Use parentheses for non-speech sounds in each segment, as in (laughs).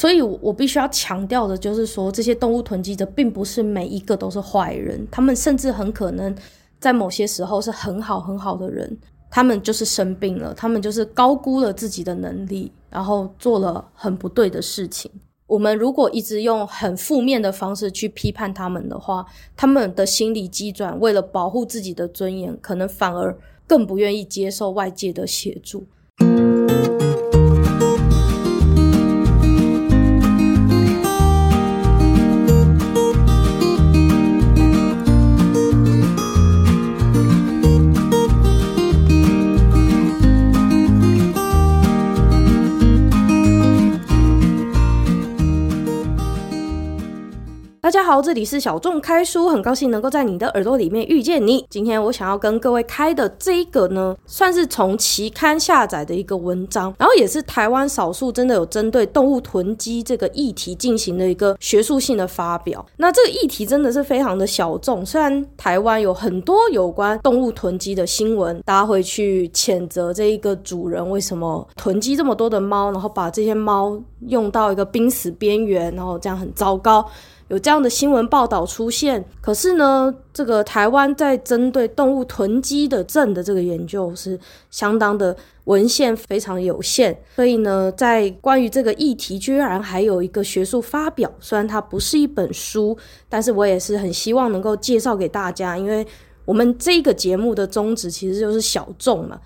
所以我必须要强调的就是说，这些动物囤积者并不是每一个都是坏人，他们甚至很可能在某些时候是很好很好的人，他们就是生病了，他们就是高估了自己的能力，然后做了很不对的事情。我们如果一直用很负面的方式去批判他们的话，他们的心理机转为了保护自己的尊严，可能反而更不愿意接受外界的协助。大家好，这里是小众开书，很高兴能够在你的耳朵里面遇见你。今天我想要跟各位开的这一个呢，算是从期刊下载的一个文章，然后也是台湾少数真的有针对动物囤积这个议题进行的一个学术性的发表。那这个议题真的是非常的小众，虽然台湾有很多有关动物囤积的新闻，大家会去谴责这一个主人为什么囤积这么多的猫，然后把这些猫用到一个濒死边缘，然后这样很糟糕。有这样的新闻报道出现，可是呢，这个台湾在针对动物囤积的症的这个研究是相当的文献非常有限，所以呢，在关于这个议题，居然还有一个学术发表，虽然它不是一本书，但是我也是很希望能够介绍给大家，因为我们这个节目的宗旨其实就是小众嘛。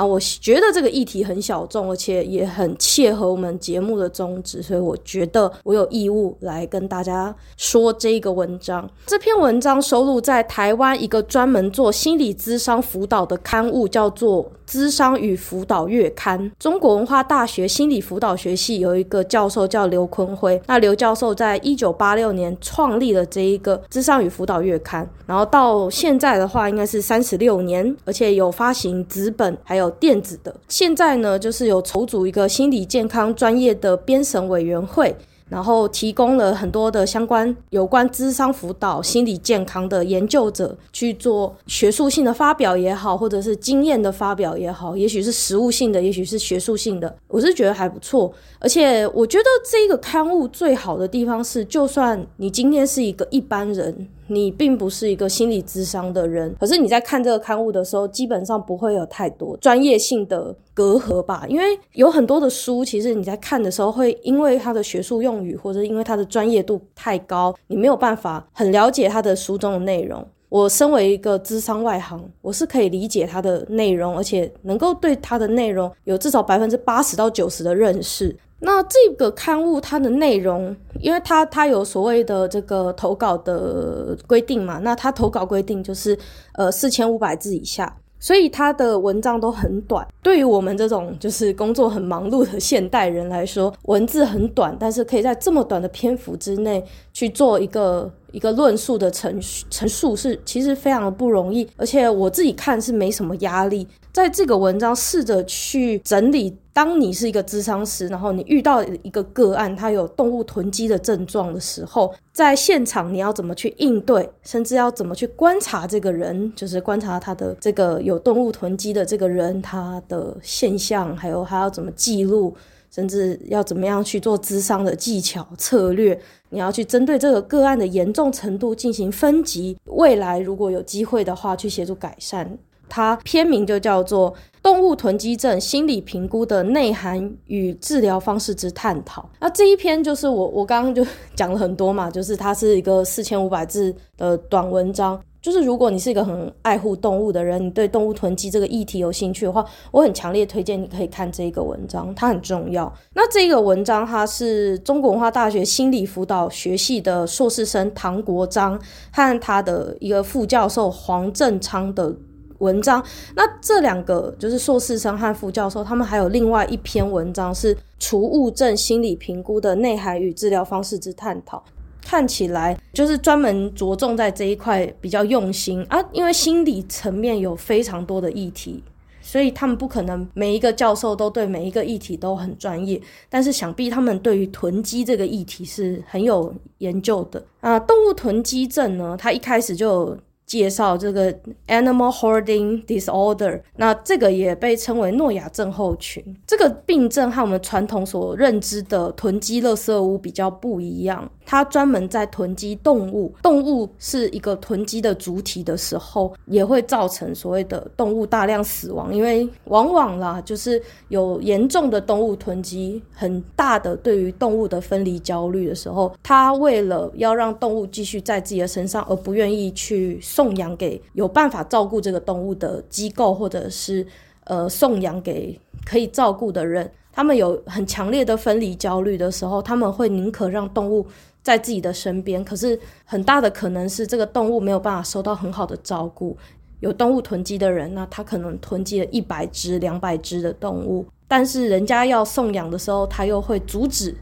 啊，我觉得这个议题很小众，而且也很切合我们节目的宗旨，所以我觉得我有义务来跟大家说这个文章。这篇文章收录在台湾一个专门做心理咨商辅导的刊物，叫做《咨商与辅导月刊》。中国文化大学心理辅导学系有一个教授叫刘坤辉，那刘教授在一九八六年创立了这一个《咨商与辅导月刊》，然后到现在的话应该是三十六年，而且有发行纸本，还有。电子的，现在呢，就是有筹组一个心理健康专业的编审委员会。然后提供了很多的相关有关智商辅导、心理健康的研究者去做学术性的发表也好，或者是经验的发表也好，也许是实务性的，也许是学术性的，我是觉得还不错。而且我觉得这个刊物最好的地方是，就算你今天是一个一般人，你并不是一个心理智商的人，可是你在看这个刊物的时候，基本上不会有太多专业性的隔阂吧，因为有很多的书，其实你在看的时候，会因为它的学术用语，或者因为它的专业度太高，你没有办法很了解它的书中的内容。我身为一个智商外行，我是可以理解它的内容，而且能够对它的内容有至少百分之八十到九十的认识。那这个刊物它的内容，因为它它有所谓的这个投稿的规定嘛，那它投稿规定就是呃四千五百字以下。所以它的文章都很短，对于我们这种就是工作很忙碌的现代人来说，文字很短，但是可以在这么短的篇幅之内去做一个一个论述的陈陈述，是其实非常的不容易，而且我自己看是没什么压力。在这个文章试着去整理，当你是一个咨商师，然后你遇到一个个案，他有动物囤积的症状的时候，在现场你要怎么去应对，甚至要怎么去观察这个人，就是观察他的这个有动物囤积的这个人，他的现象，还有他要怎么记录，甚至要怎么样去做咨商的技巧策略，你要去针对这个个案的严重程度进行分级，未来如果有机会的话，去协助改善。它篇名就叫做《动物囤积症心理评估的内涵与治疗方式之探讨》。那这一篇就是我我刚刚就 (laughs) 讲了很多嘛，就是它是一个四千五百字的短文章。就是如果你是一个很爱护动物的人，你对动物囤积这个议题有兴趣的话，我很强烈推荐你可以看这个文章，它很重要。那这个文章它是中国文化大学心理辅导学系的硕士生唐国璋和他的一个副教授黄正昌的。文章，那这两个就是硕士生和副教授，他们还有另外一篇文章是储物症心理评估的内涵与治疗方式之探讨。看起来就是专门着重在这一块比较用心啊，因为心理层面有非常多的议题，所以他们不可能每一个教授都对每一个议题都很专业，但是想必他们对于囤积这个议题是很有研究的啊。动物囤积症呢，它一开始就介绍这个 animal hoarding disorder，那这个也被称为诺亚症候群。这个病症和我们传统所认知的囤积垃圾屋比较不一样，它专门在囤积动物。动物是一个囤积的主体的时候，也会造成所谓的动物大量死亡，因为往往啦，就是有严重的动物囤积，很大的对于动物的分离焦虑的时候，它为了要让动物继续在自己的身上，而不愿意去。送养给有办法照顾这个动物的机构，或者是呃送养给可以照顾的人，他们有很强烈的分离焦虑的时候，他们会宁可让动物在自己的身边。可是很大的可能是这个动物没有办法受到很好的照顾。有动物囤积的人，那他可能囤积了一百只、两百只的动物，但是人家要送养的时候，他又会阻止，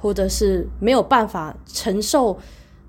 或者是没有办法承受。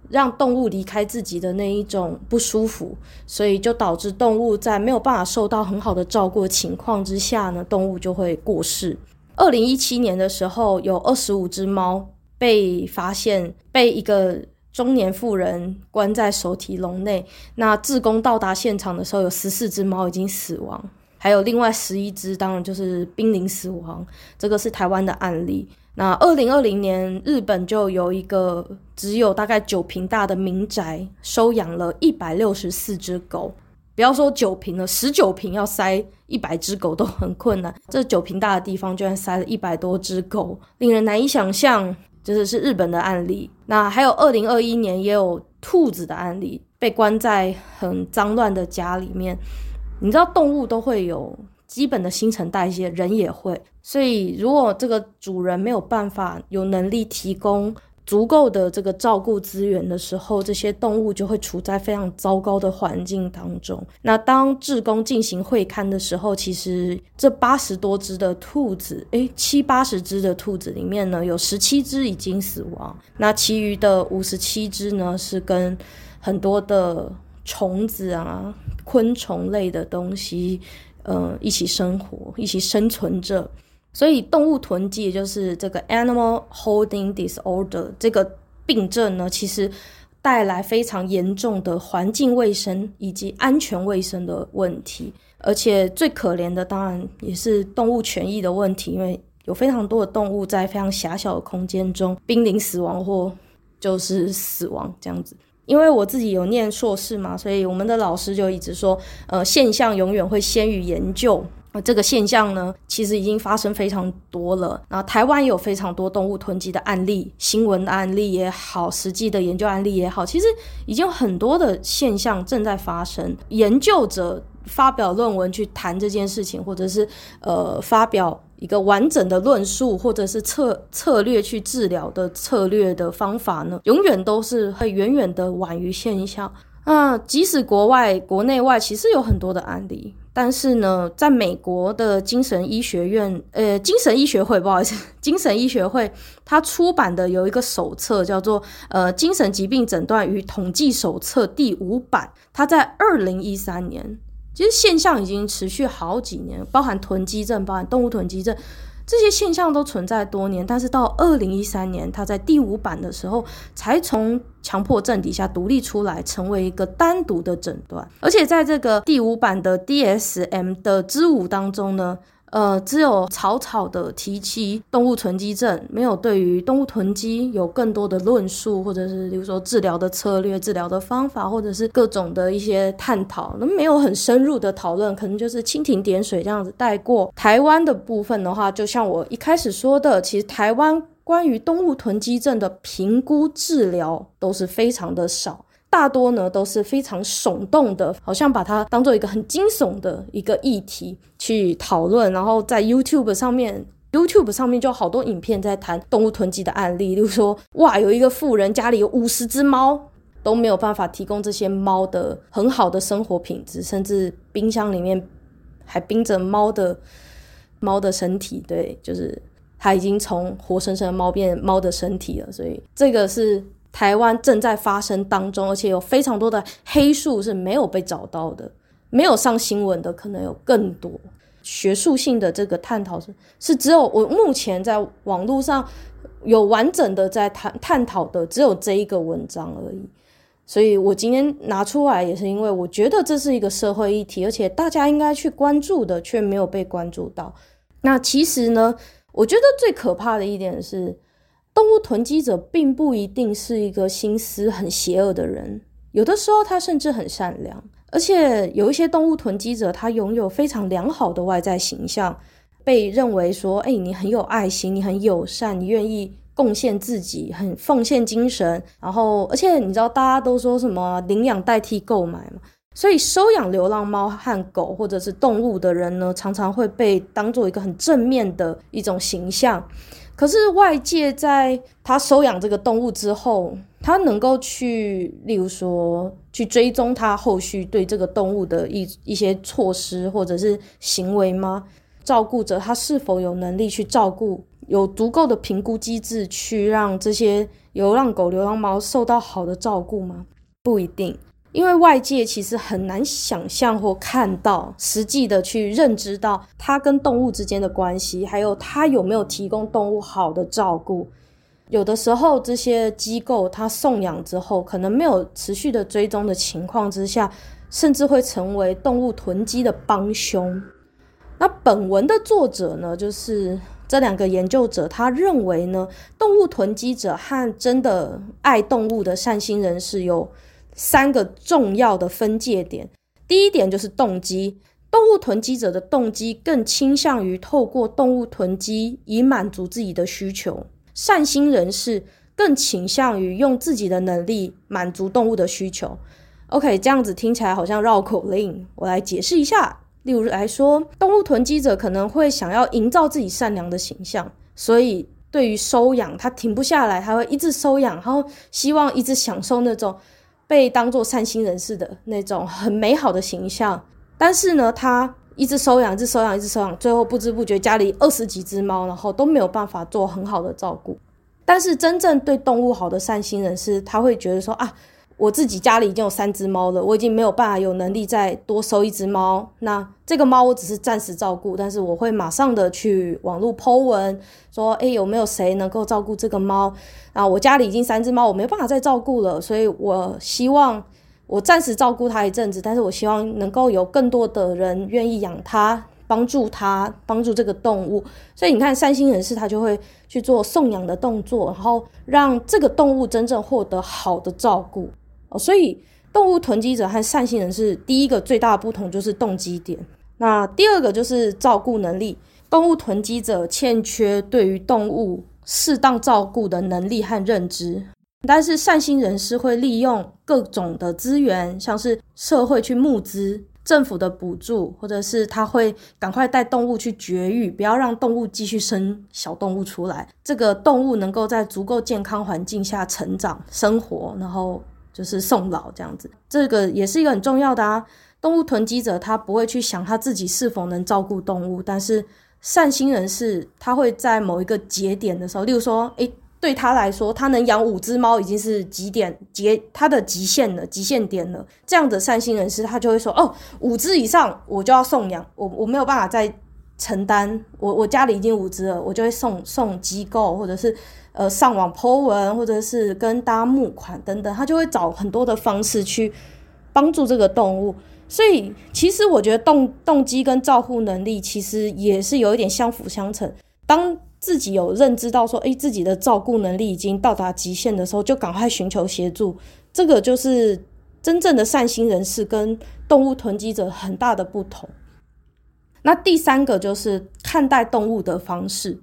让动物离开自己的那一种不舒服，所以就导致动物在没有办法受到很好的照顾的情况之下呢，动物就会过世。二零一七年的时候，有二十五只猫被发现被一个中年妇人关在手提笼内。那志工到达现场的时候，有十四只猫已经死亡，还有另外十一只，当然就是濒临死亡。这个是台湾的案例。那二零二零年，日本就有一个只有大概九平大的民宅，收养了一百六十四只狗。不要说九平了，十九平要塞一百只狗都很困难。这九平大的地方居然塞了一百多只狗，令人难以想象。就是是日本的案例。那还有二零二一年也有兔子的案例，被关在很脏乱的家里面。你知道动物都会有。基本的新陈代谢，人也会。所以，如果这个主人没有办法有能力提供足够的这个照顾资源的时候，这些动物就会处在非常糟糕的环境当中。那当志工进行会勘的时候，其实这八十多只的兔子，诶，七八十只的兔子里面呢，有十七只已经死亡。那其余的五十七只呢，是跟很多的虫子啊、昆虫类的东西。呃，一起生活，一起生存着，所以动物囤积，也就是这个 animal holding disorder 这个病症呢，其实带来非常严重的环境卫生以及安全卫生的问题，而且最可怜的当然也是动物权益的问题，因为有非常多的动物在非常狭小的空间中濒临死亡或就是死亡这样子。因为我自己有念硕士嘛，所以我们的老师就一直说，呃，现象永远会先于研究。这个现象呢，其实已经发生非常多了。然后台湾有非常多动物囤积的案例，新闻案例也好，实际的研究案例也好，其实已经有很多的现象正在发生。研究者发表论文去谈这件事情，或者是呃发表。一个完整的论述，或者是策策略去治疗的策略的方法呢，永远都是会远远的晚于现象。啊，即使国外、国内外其实有很多的案例，但是呢，在美国的精神医学院，呃，精神医学会，不好意思，(laughs) 精神医学会，它出版的有一个手册，叫做《呃精神疾病诊断与统计手册》第五版，它在二零一三年。其实现象已经持续好几年，包含囤积症、包含动物囤积症，这些现象都存在多年。但是到二零一三年，他在第五版的时候，才从强迫症底下独立出来，成为一个单独的诊断。而且在这个第五版的 DSM 的之五当中呢。呃，只有草草的提起动物囤积症，没有对于动物囤积有更多的论述，或者是比如说治疗的策略、治疗的方法，或者是各种的一些探讨，那没有很深入的讨论，可能就是蜻蜓点水这样子带过。台湾的部分的话，就像我一开始说的，其实台湾关于动物囤积症的评估治疗都是非常的少。大多呢都是非常耸动的，好像把它当做一个很惊悚的一个议题去讨论，然后在 YouTube 上面，YouTube 上面就好多影片在谈动物囤积的案例，例如说，哇，有一个富人家里有五十只猫，都没有办法提供这些猫的很好的生活品质，甚至冰箱里面还冰着猫的猫的身体，对，就是它已经从活生生的猫变猫的身体了，所以这个是。台湾正在发生当中，而且有非常多的黑数是没有被找到的，没有上新闻的可能有更多。学术性的这个探讨是是只有我目前在网络上有完整的在谈探讨的，只有这一个文章而已。所以我今天拿出来，也是因为我觉得这是一个社会议题，而且大家应该去关注的，却没有被关注到。那其实呢，我觉得最可怕的一点是，动物囤积者并不一定是一个心思很邪恶的人，有的时候他甚至很善良。而且有一些动物囤积者，他拥有非常良好的外在形象，被认为说，哎，你很有爱心，你很友善，你愿意。贡献自己，很奉献精神，然后而且你知道大家都说什么领养代替购买嘛，所以收养流浪猫和狗或者是动物的人呢，常常会被当做一个很正面的一种形象。可是外界在他收养这个动物之后，他能够去，例如说去追踪他后续对这个动物的一一些措施或者是行为吗？照顾者他是否有能力去照顾？有足够的评估机制去让这些流浪狗、流浪猫受到好的照顾吗？不一定，因为外界其实很难想象或看到实际的去认知到它跟动物之间的关系，还有它有没有提供动物好的照顾。有的时候，这些机构它送养之后，可能没有持续的追踪的情况之下，甚至会成为动物囤积的帮凶。那本文的作者呢，就是。这两个研究者他认为呢，动物囤积者和真的爱动物的善心人士有三个重要的分界点。第一点就是动机，动物囤积者的动机更倾向于透过动物囤积以满足自己的需求，善心人士更倾向于用自己的能力满足动物的需求。OK，这样子听起来好像绕口令，我来解释一下。例如来说，动物囤积者可能会想要营造自己善良的形象，所以对于收养，他停不下来，他会一直收养，然后希望一直享受那种被当做善心人士的那种很美好的形象。但是呢，他一直收养，一直收养，一直收养，最后不知不觉家里二十几只猫，然后都没有办法做很好的照顾。但是真正对动物好的善心人士，他会觉得说啊。我自己家里已经有三只猫了，我已经没有办法有能力再多收一只猫。那这个猫我只是暂时照顾，但是我会马上的去网络 po 文，说，诶，有没有谁能够照顾这个猫？啊，我家里已经三只猫，我没办法再照顾了，所以我希望我暂时照顾它一阵子，但是我希望能够有更多的人愿意养它，帮助它，帮助这个动物。所以你看，善心人士他就会去做送养的动作，然后让这个动物真正获得好的照顾。所以，动物囤积者和善心人士第一个最大的不同就是动机点。那第二个就是照顾能力。动物囤积者欠缺对于动物适当照顾的能力和认知，但是善心人士会利用各种的资源，像是社会去募资、政府的补助，或者是他会赶快带动物去绝育，不要让动物继续生小动物出来。这个动物能够在足够健康环境下成长、生活，然后。就是送老这样子，这个也是一个很重要的啊。动物囤积者他不会去想他自己是否能照顾动物，但是善心人士他会在某一个节点的时候，例如说，诶，对他来说，他能养五只猫已经是极点极他的极限了，极限点了。这样的善心人士他就会说，哦，五只以上我就要送养，我我没有办法再承担，我我家里已经五只了，我就会送送机构或者是。呃，上网 po 文，或者是跟大家募款等等，他就会找很多的方式去帮助这个动物。所以，其实我觉得动动机跟照护能力其实也是有一点相辅相成。当自己有认知到说，诶，自己的照顾能力已经到达极限的时候，就赶快寻求协助。这个就是真正的善心人士跟动物囤积者很大的不同。那第三个就是看待动物的方式。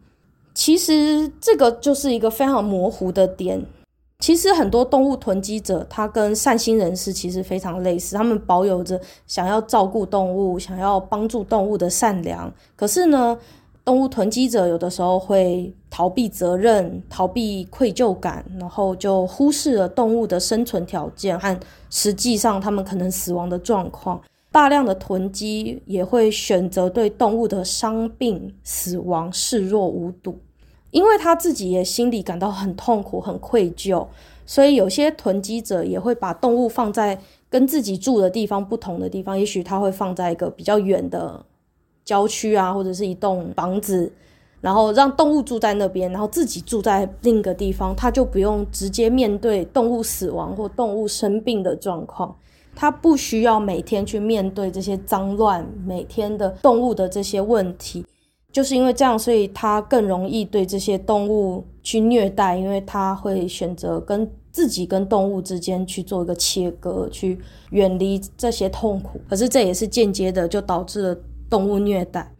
其实这个就是一个非常模糊的点。其实很多动物囤积者，他跟善心人士其实非常类似，他们保有着想要照顾动物、想要帮助动物的善良。可是呢，动物囤积者有的时候会逃避责任、逃避愧疚感，然后就忽视了动物的生存条件和实际上他们可能死亡的状况。大量的囤积也会选择对动物的伤病、死亡视若无睹，因为他自己也心里感到很痛苦、很愧疚，所以有些囤积者也会把动物放在跟自己住的地方不同的地方，也许他会放在一个比较远的郊区啊，或者是一栋房子，然后让动物住在那边，然后自己住在另一个地方，他就不用直接面对动物死亡或动物生病的状况，他不需要每天去面对这些脏乱，每天的动物的这些问题，就是因为这样，所以他更容易对这些动物去虐待，因为他会选择跟自己跟动物之间去做一个切割，去远离这些痛苦，可是这也是间接的就导致了动物虐待。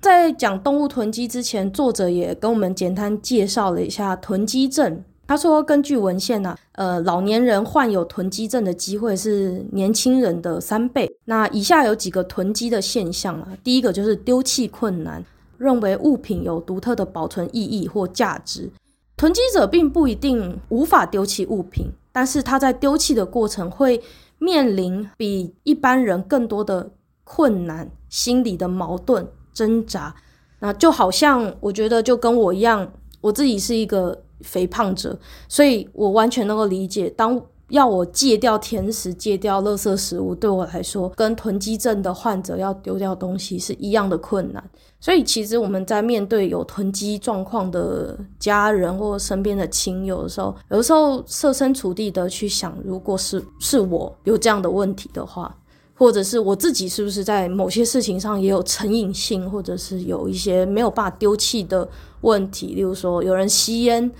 在讲动物囤积之前，作者也跟我们简单介绍了一下囤积症。他说，根据文献呢、啊，呃，老年人患有囤积症的机会是年轻人的三倍。那以下有几个囤积的现象啊，第一个就是丢弃困难，认为物品有独特的保存意义或价值。囤积者并不一定无法丢弃物品，但是他在丢弃的过程会面临比一般人更多的困难、心理的矛盾。挣扎，那就好像我觉得就跟我一样，我自己是一个肥胖者，所以我完全能够理解，当要我戒掉甜食、戒掉垃圾食物，对我来说，跟囤积症的患者要丢掉东西是一样的困难。所以其实我们在面对有囤积状况的家人或身边的亲友的时候，有的时候设身处地的去想，如果是是我有这样的问题的话。或者是我自己是不是在某些事情上也有成瘾性，或者是有一些没有办法丢弃的问题？例如说，有人吸烟，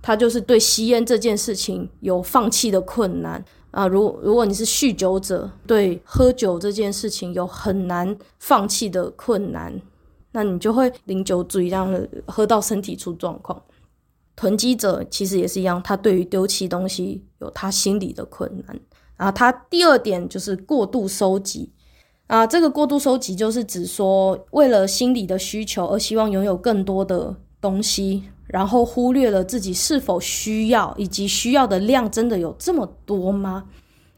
他就是对吸烟这件事情有放弃的困难啊。如如果你是酗酒者，对喝酒这件事情有很难放弃的困难，那你就会饮酒醉，这样喝到身体出状况。囤积者其实也是一样，他对于丢弃东西有他心理的困难。啊，它第二点就是过度收集啊，这个过度收集就是指说，为了心理的需求而希望拥有更多的东西，然后忽略了自己是否需要，以及需要的量真的有这么多吗？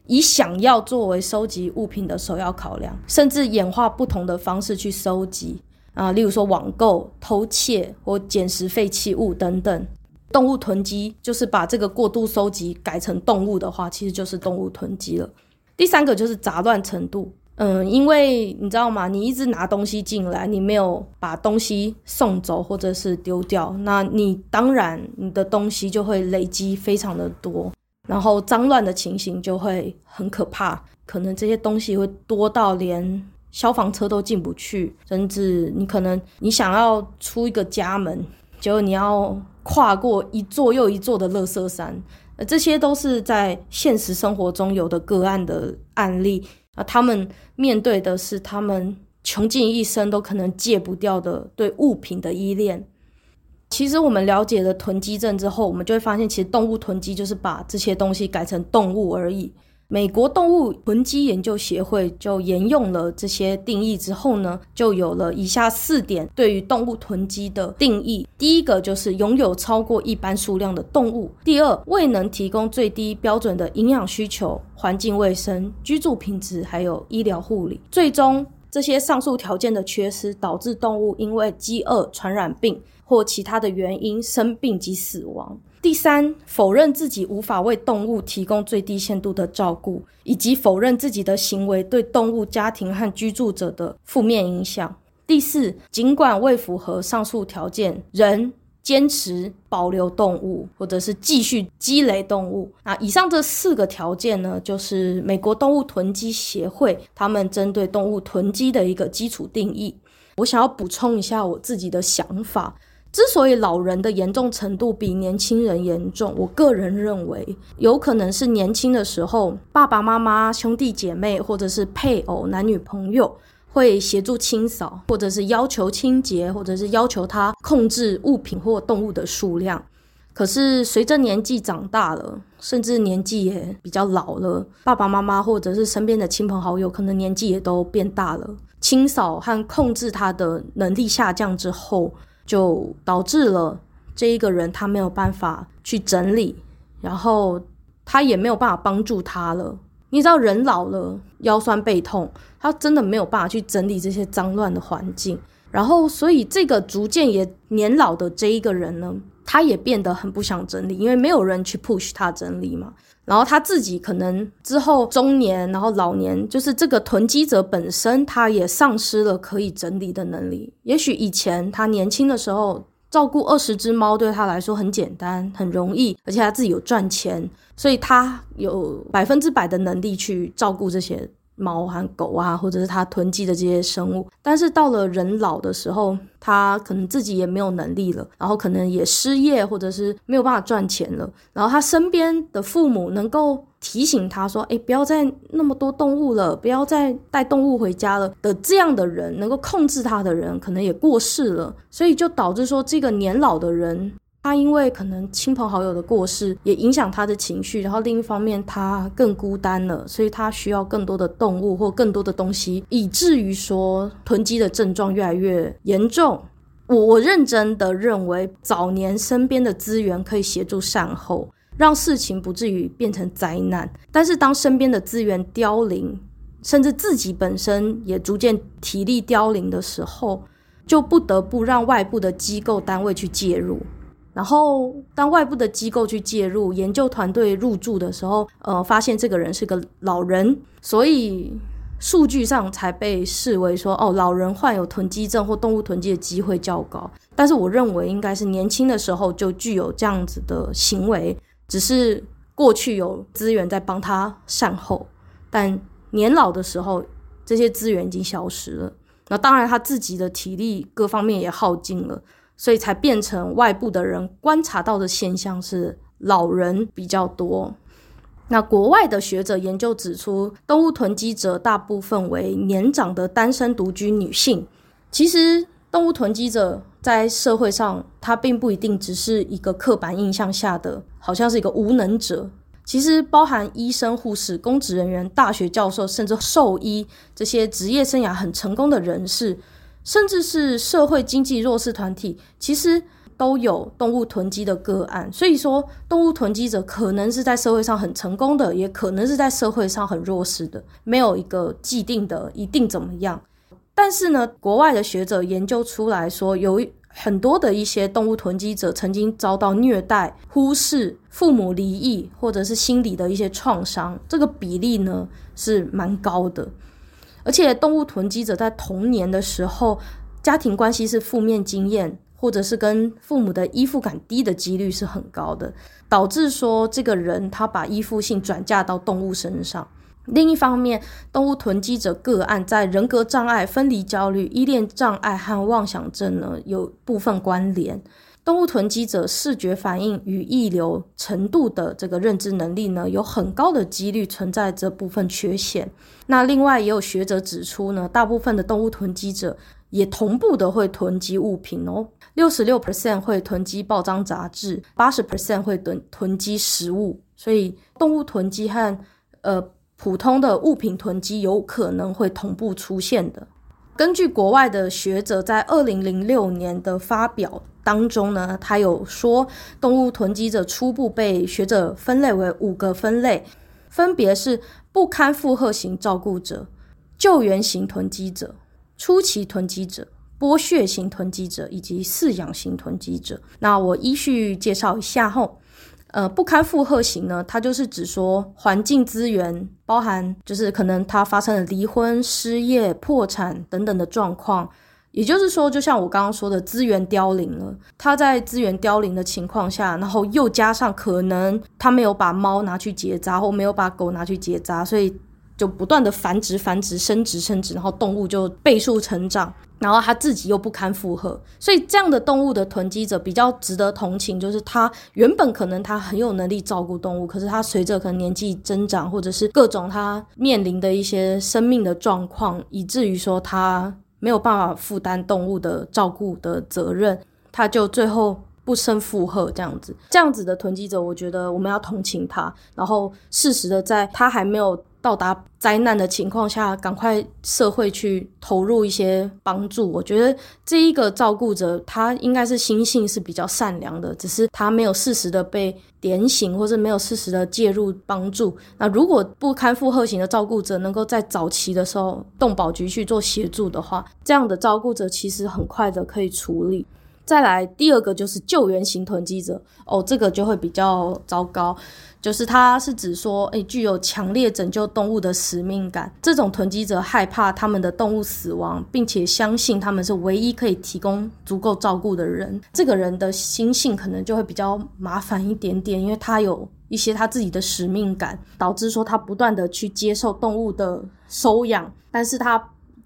以想要作为收集物品的首要考量，甚至演化不同的方式去收集啊，例如说网购、偷窃或捡拾废弃物等等。动物囤积就是把这个过度收集改成动物的话，其实就是动物囤积了。第三个就是杂乱程度，嗯，因为你知道吗？你一直拿东西进来，你没有把东西送走或者是丢掉，那你当然你的东西就会累积非常的多，然后脏乱的情形就会很可怕，可能这些东西会多到连消防车都进不去，甚至你可能你想要出一个家门，结果你要。跨过一座又一座的垃圾山，呃，这些都是在现实生活中有的个案的案例啊。他们面对的是他们穷尽一生都可能戒不掉的对物品的依恋。其实我们了解了囤积症之后，我们就会发现，其实动物囤积就是把这些东西改成动物而已。美国动物囤积研究协会就沿用了这些定义之后呢，就有了以下四点对于动物囤积的定义。第一个就是拥有超过一般数量的动物；第二，未能提供最低标准的营养需求、环境卫生、居住品质，还有医疗护理。最终，这些上述条件的缺失，导致动物因为饥饿、传染病或其他的原因生病及死亡。第三，否认自己无法为动物提供最低限度的照顾，以及否认自己的行为对动物家庭和居住者的负面影响。第四，尽管未符合上述条件，仍坚持保留动物，或者是继续积累动物。那以上这四个条件呢，就是美国动物囤积协会他们针对动物囤积的一个基础定义。我想要补充一下我自己的想法。之所以老人的严重程度比年轻人严重，我个人认为有可能是年轻的时候，爸爸妈妈、兄弟姐妹或者是配偶、男女朋友会协助清扫，或者是要求清洁，或者是要求他控制物品或动物的数量。可是随着年纪长大了，甚至年纪也比较老了，爸爸妈妈或者是身边的亲朋好友可能年纪也都变大了，清扫和控制他的能力下降之后。就导致了这一个人他没有办法去整理，然后他也没有办法帮助他了。你知道人老了腰酸背痛，他真的没有办法去整理这些脏乱的环境。然后所以这个逐渐也年老的这一个人呢，他也变得很不想整理，因为没有人去 push 他整理嘛。然后他自己可能之后中年，然后老年，就是这个囤积者本身，他也丧失了可以整理的能力。也许以前他年轻的时候，照顾二十只猫对他来说很简单、很容易，而且他自己有赚钱，所以他有百分之百的能力去照顾这些。猫和狗啊，或者是他囤积的这些生物，但是到了人老的时候，他可能自己也没有能力了，然后可能也失业，或者是没有办法赚钱了。然后他身边的父母能够提醒他说：“哎，不要再那么多动物了，不要再带动物回家了。”的这样的人，能够控制他的人，可能也过世了，所以就导致说这个年老的人。他因为可能亲朋好友的过世，也影响他的情绪，然后另一方面他更孤单了，所以他需要更多的动物或更多的东西，以至于说囤积的症状越来越严重。我我认真的认为，早年身边的资源可以协助善后，让事情不至于变成灾难。但是当身边的资源凋零，甚至自己本身也逐渐体力凋零的时候，就不得不让外部的机构单位去介入。然后，当外部的机构去介入，研究团队入驻的时候，呃，发现这个人是个老人，所以数据上才被视为说，哦，老人患有囤积症或动物囤积的机会较高。但是，我认为应该是年轻的时候就具有这样子的行为，只是过去有资源在帮他善后，但年老的时候，这些资源已经消失了。那当然，他自己的体力各方面也耗尽了。所以才变成外部的人观察到的现象是老人比较多。那国外的学者研究指出，动物囤积者大部分为年长的单身独居女性。其实，动物囤积者在社会上，他并不一定只是一个刻板印象下的，好像是一个无能者。其实，包含医生、护士、公职人员、大学教授，甚至兽医这些职业生涯很成功的人士。甚至是社会经济弱势团体，其实都有动物囤积的个案。所以说，动物囤积者可能是在社会上很成功的，也可能是在社会上很弱势的，没有一个既定的一定怎么样。但是呢，国外的学者研究出来说，有很多的一些动物囤积者曾经遭到虐待、忽视、父母离异，或者是心理的一些创伤，这个比例呢是蛮高的。而且，动物囤积者在童年的时候，家庭关系是负面经验，或者是跟父母的依附感低的几率是很高的，导致说这个人他把依附性转嫁到动物身上。另一方面，动物囤积者个案在人格障碍、分离焦虑、依恋障碍和妄想症呢有部分关联。动物囤积者视觉反应与预留程度的这个认知能力呢，有很高的几率存在这部分缺陷。那另外也有学者指出呢，大部分的动物囤积者也同步的会囤积物品哦，六十六 percent 会囤积报章杂志，八十 percent 会囤囤积食物。所以动物囤积和呃普通的物品囤积有可能会同步出现的。根据国外的学者在二零零六年的发表。当中呢，他有说，动物囤积者初步被学者分类为五个分类，分别是不堪负荷型照顾者、救援型囤积者、初期囤积者、剥削型囤积者以及饲养型囤积者。那我依序介绍一下后，呃，不堪负荷型呢，它就是指说环境资源包含，就是可能他发生了离婚、失业、破产等等的状况。也就是说，就像我刚刚说的，资源凋零了。他在资源凋零的情况下，然后又加上可能他没有把猫拿去结扎，或没有把狗拿去结扎，所以就不断的繁殖、繁殖、生殖、生殖，然后动物就倍数成长，然后他自己又不堪负荷，所以这样的动物的囤积者比较值得同情。就是他原本可能他很有能力照顾动物，可是他随着可能年纪增长，或者是各种他面临的一些生命的状况，以至于说他。没有办法负担动物的照顾的责任，他就最后不胜负荷这样子。这样子的囤积者，我觉得我们要同情他，然后适时的在他还没有到达灾难的情况下，赶快社会去投入一些帮助。我觉得这一个照顾者，他应该是心性是比较善良的，只是他没有适时的被点醒，或者没有适时的介入帮助。那如果不堪负荷型的照顾者能够在早期的时候动保局去做协助的话，这样的照顾者其实很快的可以处理。再来第二个就是救援型囤积者哦，这个就会比较糟糕。就是它是指说，诶，具有强烈拯救动物的使命感。这种囤积者害怕他们的动物死亡，并且相信他们是唯一可以提供足够照顾的人。这个人的心性可能就会比较麻烦一点点，因为他有一些他自己的使命感，导致说他不断的去接受动物的收养，但是他。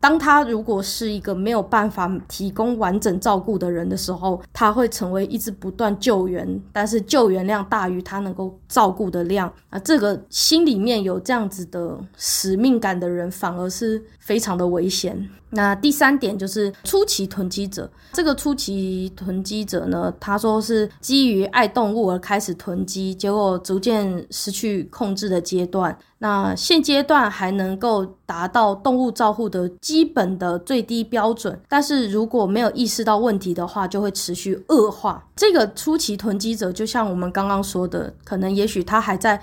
当他如果是一个没有办法提供完整照顾的人的时候，他会成为一直不断救援，但是救援量大于他能够照顾的量。啊，这个心里面有这样子的使命感的人，反而是非常的危险。那第三点就是初期囤积者，这个初期囤积者呢，他说是基于爱动物而开始囤积，结果逐渐失去控制的阶段。那现阶段还能够达到动物照护的基本的最低标准，但是如果没有意识到问题的话，就会持续恶化。这个初期囤积者，就像我们刚刚说的，可能也许他还在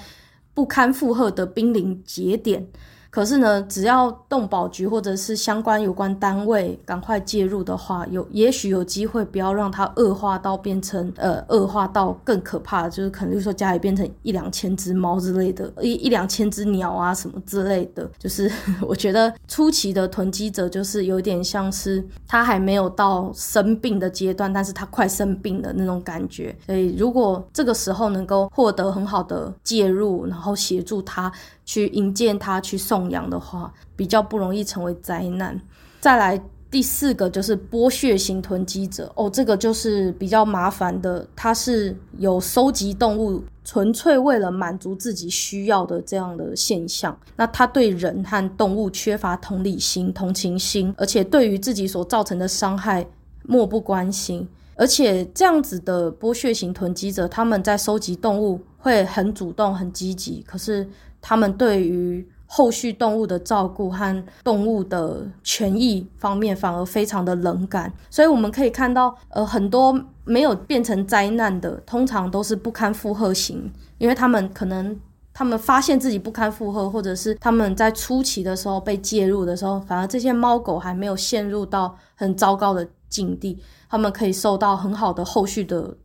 不堪负荷的濒临节点。可是呢，只要动保局或者是相关有关单位赶快介入的话，有也许有机会不要让它恶化到变成呃恶化到更可怕，就是可能就说家里变成一两千只猫之类的，一一两千只鸟啊什么之类的。就是 (laughs) 我觉得初期的囤积者就是有点像是他还没有到生病的阶段，但是他快生病的那种感觉。所以如果这个时候能够获得很好的介入，然后协助他。去引荐他去送养的话，比较不容易成为灾难。再来第四个就是剥削型囤积者哦，这个就是比较麻烦的，他是有收集动物，纯粹为了满足自己需要的这样的现象。那他对人和动物缺乏同理心、同情心，而且对于自己所造成的伤害漠不关心。而且这样子的剥削型囤积者，他们在收集动物会很主动、很积极，可是。他们对于后续动物的照顾和动物的权益方面反而非常的冷感，所以我们可以看到，呃，很多没有变成灾难的，通常都是不堪负荷型，因为他们可能他们发现自己不堪负荷，或者是他们在初期的时候被介入的时候，反而这些猫狗还没有陷入到很糟糕的境地，他们可以受到很好的后续的。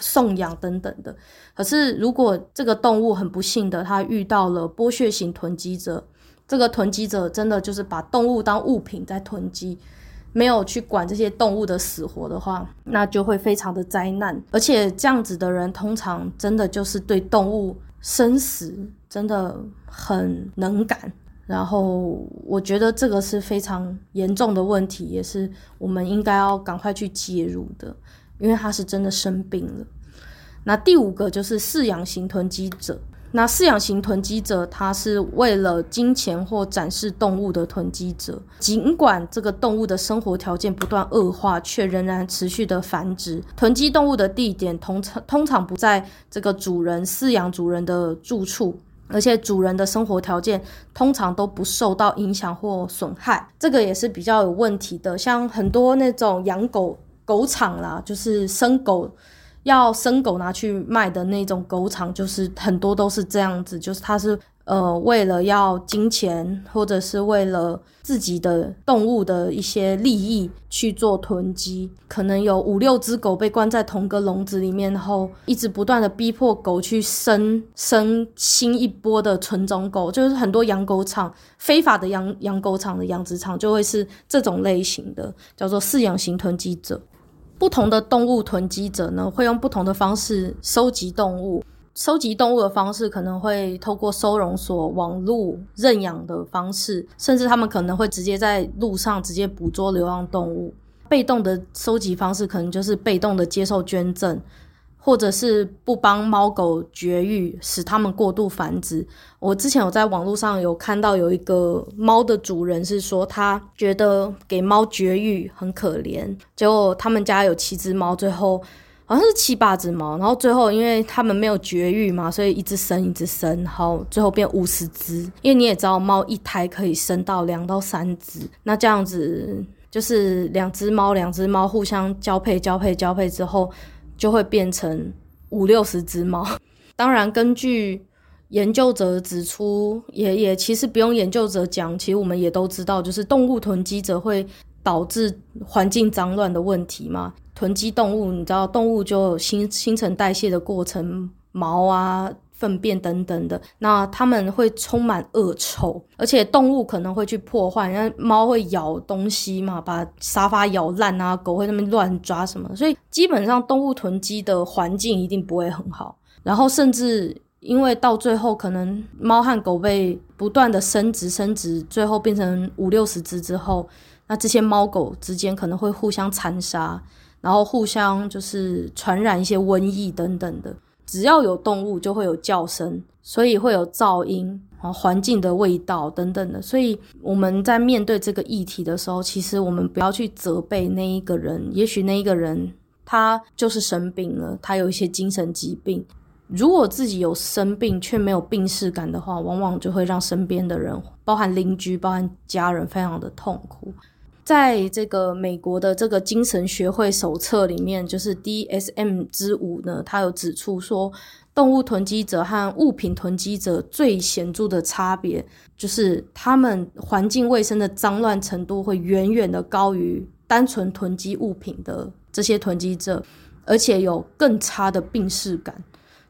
送养等等的，可是如果这个动物很不幸的，它遇到了剥削型囤积者，这个囤积者真的就是把动物当物品在囤积，没有去管这些动物的死活的话，那就会非常的灾难。而且这样子的人，通常真的就是对动物生死真的很能感。然后我觉得这个是非常严重的问题，也是我们应该要赶快去介入的。因为他是真的生病了。那第五个就是饲养型囤积者。那饲养型囤积者，他是为了金钱或展示动物的囤积者。尽管这个动物的生活条件不断恶化，却仍然持续的繁殖。囤积动物的地点通常通常不在这个主人饲养主人的住处，而且主人的生活条件通常都不受到影响或损害。这个也是比较有问题的。像很多那种养狗。狗场啦，就是生狗，要生狗拿去卖的那种狗场，就是很多都是这样子，就是它是呃为了要金钱，或者是为了自己的动物的一些利益去做囤积，可能有五六只狗被关在同个笼子里面，后一直不断的逼迫狗去生生新一波的纯种狗，就是很多养狗场非法的养养狗场的养殖场就会是这种类型的，叫做饲养型囤积者。不同的动物囤积者呢，会用不同的方式收集动物。收集动物的方式可能会透过收容所、网路认养的方式，甚至他们可能会直接在路上直接捕捉流浪动物。被动的收集方式可能就是被动的接受捐赠。或者是不帮猫狗绝育，使它们过度繁殖。我之前有在网络上有看到有一个猫的主人是说，他觉得给猫绝育很可怜，结果他们家有七只猫，最后好像是七八只猫，然后最后因为他们没有绝育嘛，所以一直生一直生，然后最后变五十只。因为你也知道，猫一胎可以生到两到三只，那这样子就是两只猫两只猫互相交配交配交配之后。就会变成五六十只猫。(laughs) 当然，根据研究者指出，也也其实不用研究者讲，其实我们也都知道，就是动物囤积者会导致环境脏乱的问题嘛。囤积动物，你知道动物就新新陈代谢的过程，毛啊。粪便等等的，那它们会充满恶臭，而且动物可能会去破坏，因为猫会咬东西嘛，把沙发咬烂啊，狗会那边乱抓什么，所以基本上动物囤积的环境一定不会很好。然后甚至因为到最后，可能猫和狗被不断的生殖生殖，最后变成五六十只之后，那这些猫狗之间可能会互相残杀，然后互相就是传染一些瘟疫等等的。只要有动物，就会有叫声，所以会有噪音啊，环境的味道等等的。所以我们在面对这个议题的时候，其实我们不要去责备那一个人，也许那一个人他就是生病了，他有一些精神疾病。如果自己有生病却没有病识感的话，往往就会让身边的人，包含邻居、包含家人，非常的痛苦。在这个美国的这个精神学会手册里面，就是 DSM 之五呢，它有指出说，动物囤积者和物品囤积者最显著的差别，就是他们环境卫生的脏乱程度会远远的高于单纯囤积物品的这些囤积者，而且有更差的病识感，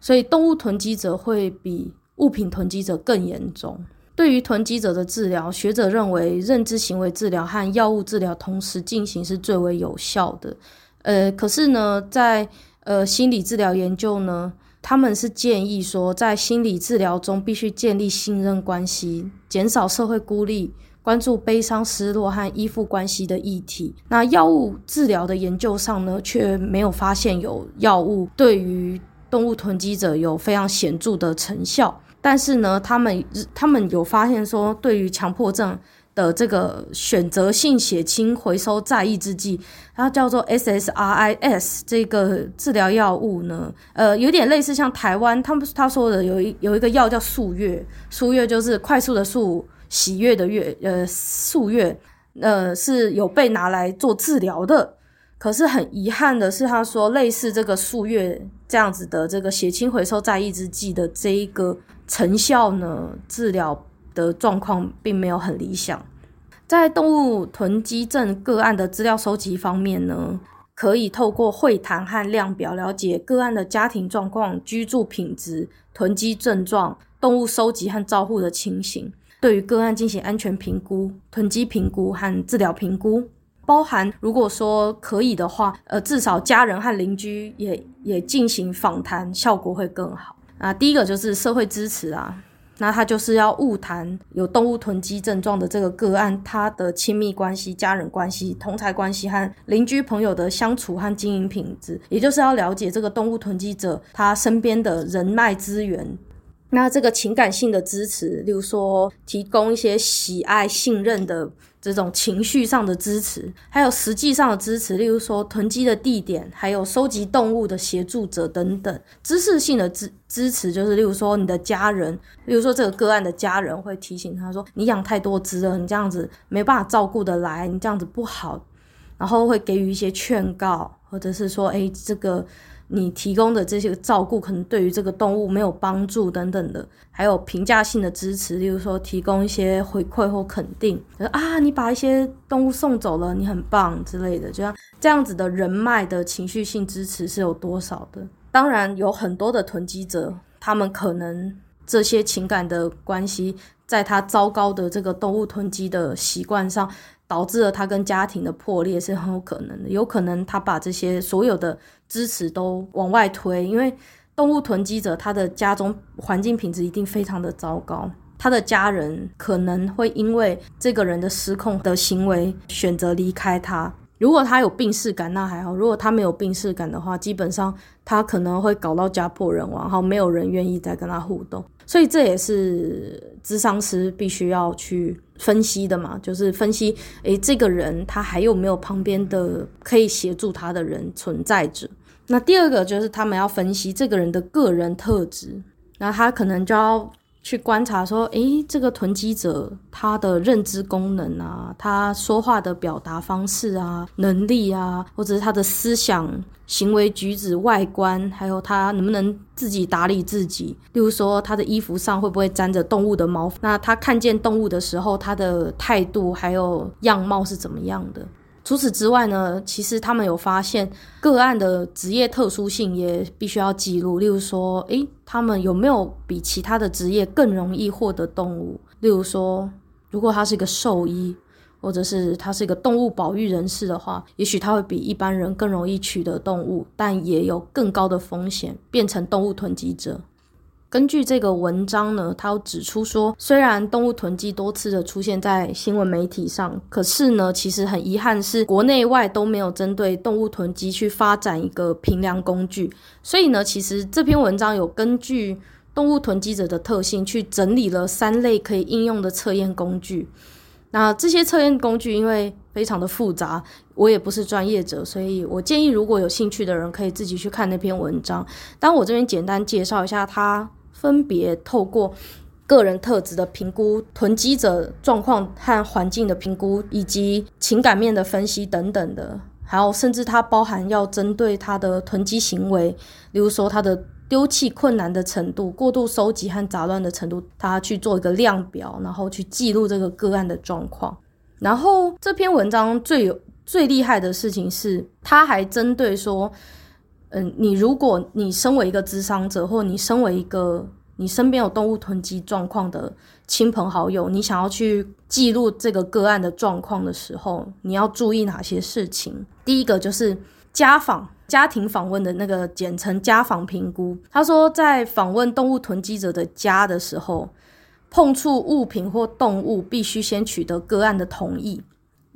所以动物囤积者会比物品囤积者更严重。对于囤积者的治疗，学者认为认知行为治疗和药物治疗同时进行是最为有效的。呃，可是呢，在呃心理治疗研究呢，他们是建议说，在心理治疗中必须建立信任关系，减少社会孤立，关注悲伤、失落和依附关系的议题。那药物治疗的研究上呢，却没有发现有药物对于动物囤积者有非常显著的成效。但是呢，他们他们有发现说，对于强迫症的这个选择性血清回收再抑制剂，它叫做 SSRIs 这个治疗药物呢，呃，有点类似像台湾他们他说的有一有一个药叫速月，速月就是快速的速，喜悦的悦，呃，速月，呃，是有被拿来做治疗的。可是很遗憾的是，他说类似这个速月这样子的这个血清回收再抑制剂的这一个。成效呢，治疗的状况并没有很理想。在动物囤积症个案的资料收集方面呢，可以透过会谈和量表了解个案的家庭状况、居住品质、囤积症状、动物收集和照护的情形，对于个案进行安全评估、囤积评估和治疗评估，包含如果说可以的话，呃，至少家人和邻居也也进行访谈，效果会更好。啊，第一个就是社会支持啊，那他就是要晤谈有动物囤积症状的这个个案，他的亲密关系、家人关系、同侪关系和邻居朋友的相处和经营品质，也就是要了解这个动物囤积者他身边的人脉资源。那这个情感性的支持，例如说提供一些喜爱、信任的这种情绪上的支持，还有实际上的支持，例如说囤积的地点，还有收集动物的协助者等等。知识性的支支持就是，例如说你的家人，例如说这个个案的家人会提醒他说：“你养太多只了，你这样子没办法照顾得来，你这样子不好。”然后会给予一些劝告，或者是说：“哎，这个。”你提供的这些照顾可能对于这个动物没有帮助等等的，还有评价性的支持，例如说提供一些回馈或肯定，啊，你把一些动物送走了，你很棒之类的，就像这样子的人脉的情绪性支持是有多少的？当然有很多的囤积者，他们可能这些情感的关系，在他糟糕的这个动物囤积的习惯上。导致了他跟家庭的破裂是很有可能的，有可能他把这些所有的支持都往外推，因为动物囤积者他的家中环境品质一定非常的糟糕，他的家人可能会因为这个人的失控的行为选择离开他。如果他有病识感，那还好；如果他没有病识感的话，基本上他可能会搞到家破人亡，然后没有人愿意再跟他互动。所以这也是咨商师必须要去分析的嘛，就是分析，诶，这个人他还有没有旁边的可以协助他的人存在着。那第二个就是他们要分析这个人的个人特质，那他可能就要。去观察说，诶，这个囤积者他的认知功能啊，他说话的表达方式啊，能力啊，或者是他的思想、行为举止、外观，还有他能不能自己打理自己。例如说，他的衣服上会不会沾着动物的毛？那他看见动物的时候，他的态度还有样貌是怎么样的？除此之外呢，其实他们有发现个案的职业特殊性也必须要记录，例如说，诶，他们有没有比其他的职业更容易获得动物？例如说，如果他是一个兽医，或者是他是一个动物保育人士的话，也许他会比一般人更容易取得动物，但也有更高的风险变成动物囤积者。根据这个文章呢，他有指出说，虽然动物囤积多次的出现在新闻媒体上，可是呢，其实很遗憾是国内外都没有针对动物囤积去发展一个评量工具。所以呢，其实这篇文章有根据动物囤积者的特性去整理了三类可以应用的测验工具。那这些测验工具因为非常的复杂，我也不是专业者，所以我建议如果有兴趣的人可以自己去看那篇文章。但我这边简单介绍一下它。分别透过个人特质的评估、囤积者状况和环境的评估，以及情感面的分析等等的，还有甚至它包含要针对他的囤积行为，例如说他的丢弃困难的程度、过度收集和杂乱的程度，他去做一个量表，然后去记录这个个案的状况。然后这篇文章最有最厉害的事情是，它还针对说。嗯，你如果你身为一个咨商者，或你身为一个你身边有动物囤积状况的亲朋好友，你想要去记录这个个案的状况的时候，你要注意哪些事情？第一个就是家访、家庭访问的那个简称家访评估。他说，在访问动物囤积者的家的时候，碰触物品或动物必须先取得个案的同意，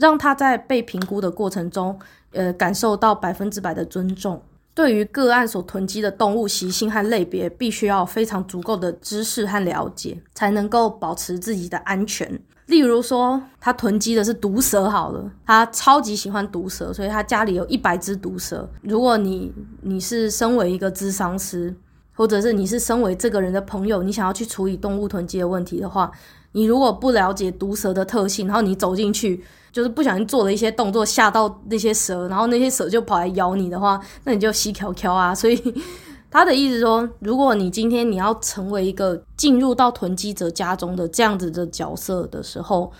让他在被评估的过程中，呃，感受到百分之百的尊重。对于个案所囤积的动物习性和类别，必须要非常足够的知识和了解，才能够保持自己的安全。例如说，他囤积的是毒蛇，好了，他超级喜欢毒蛇，所以他家里有一百只毒蛇。如果你你是身为一个咨商师，或者是你是身为这个人的朋友，你想要去处理动物囤积的问题的话，你如果不了解毒蛇的特性，然后你走进去。就是不小心做了一些动作，吓到那些蛇，然后那些蛇就跑来咬你的话，那你就死翘翘啊！所以他的意思说，如果你今天你要成为一个进入到囤积者家中的这样子的角色的时候，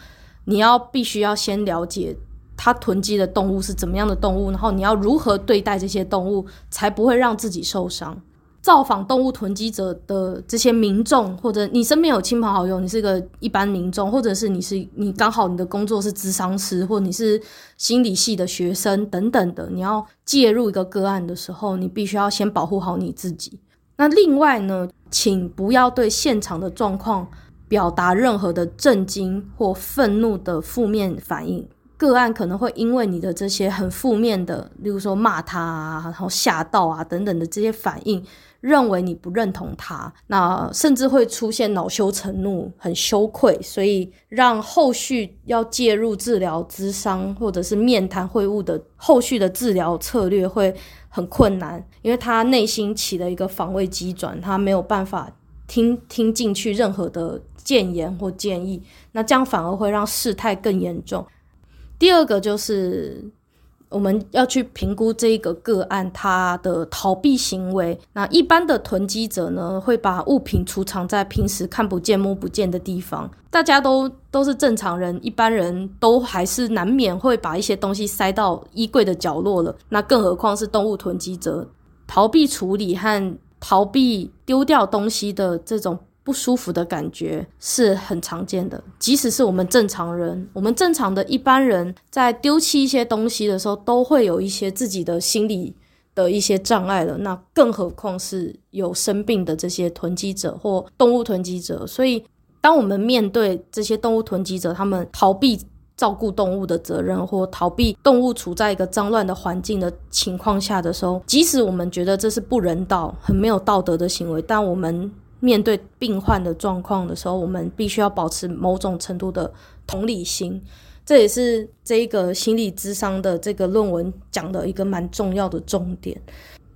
你要必须要先了解他囤积的动物是怎么样的动物，然后你要如何对待这些动物，才不会让自己受伤。造访动物囤积者的这些民众，或者你身边有亲朋好友，你是个一般民众，或者是你是你刚好你的工作是咨商师，或你是心理系的学生等等的，你要介入一个个案的时候，你必须要先保护好你自己。那另外呢，请不要对现场的状况表达任何的震惊或愤怒的负面反应。个案可能会因为你的这些很负面的，例如说骂他啊，然后吓到啊等等的这些反应。认为你不认同他，那甚至会出现恼羞成怒，很羞愧，所以让后续要介入治疗、咨商或者是面谈会晤的后续的治疗策略会很困难，因为他内心起了一个防卫机转，他没有办法听听进去任何的建言或建议，那这样反而会让事态更严重。第二个就是。我们要去评估这一个个案它的逃避行为。那一般的囤积者呢，会把物品储藏在平时看不见摸不见的地方。大家都都是正常人，一般人都还是难免会把一些东西塞到衣柜的角落了。那更何况是动物囤积者，逃避处理和逃避丢掉东西的这种。不舒服的感觉是很常见的，即使是我们正常人，我们正常的一般人在丢弃一些东西的时候，都会有一些自己的心理的一些障碍了。那更何况是有生病的这些囤积者或动物囤积者。所以，当我们面对这些动物囤积者，他们逃避照顾动物的责任，或逃避动物处在一个脏乱的环境的情况下的时候，即使我们觉得这是不人道、很没有道德的行为，但我们。面对病患的状况的时候，我们必须要保持某种程度的同理心，这也是这个心理咨商的这个论文讲的一个蛮重要的重点。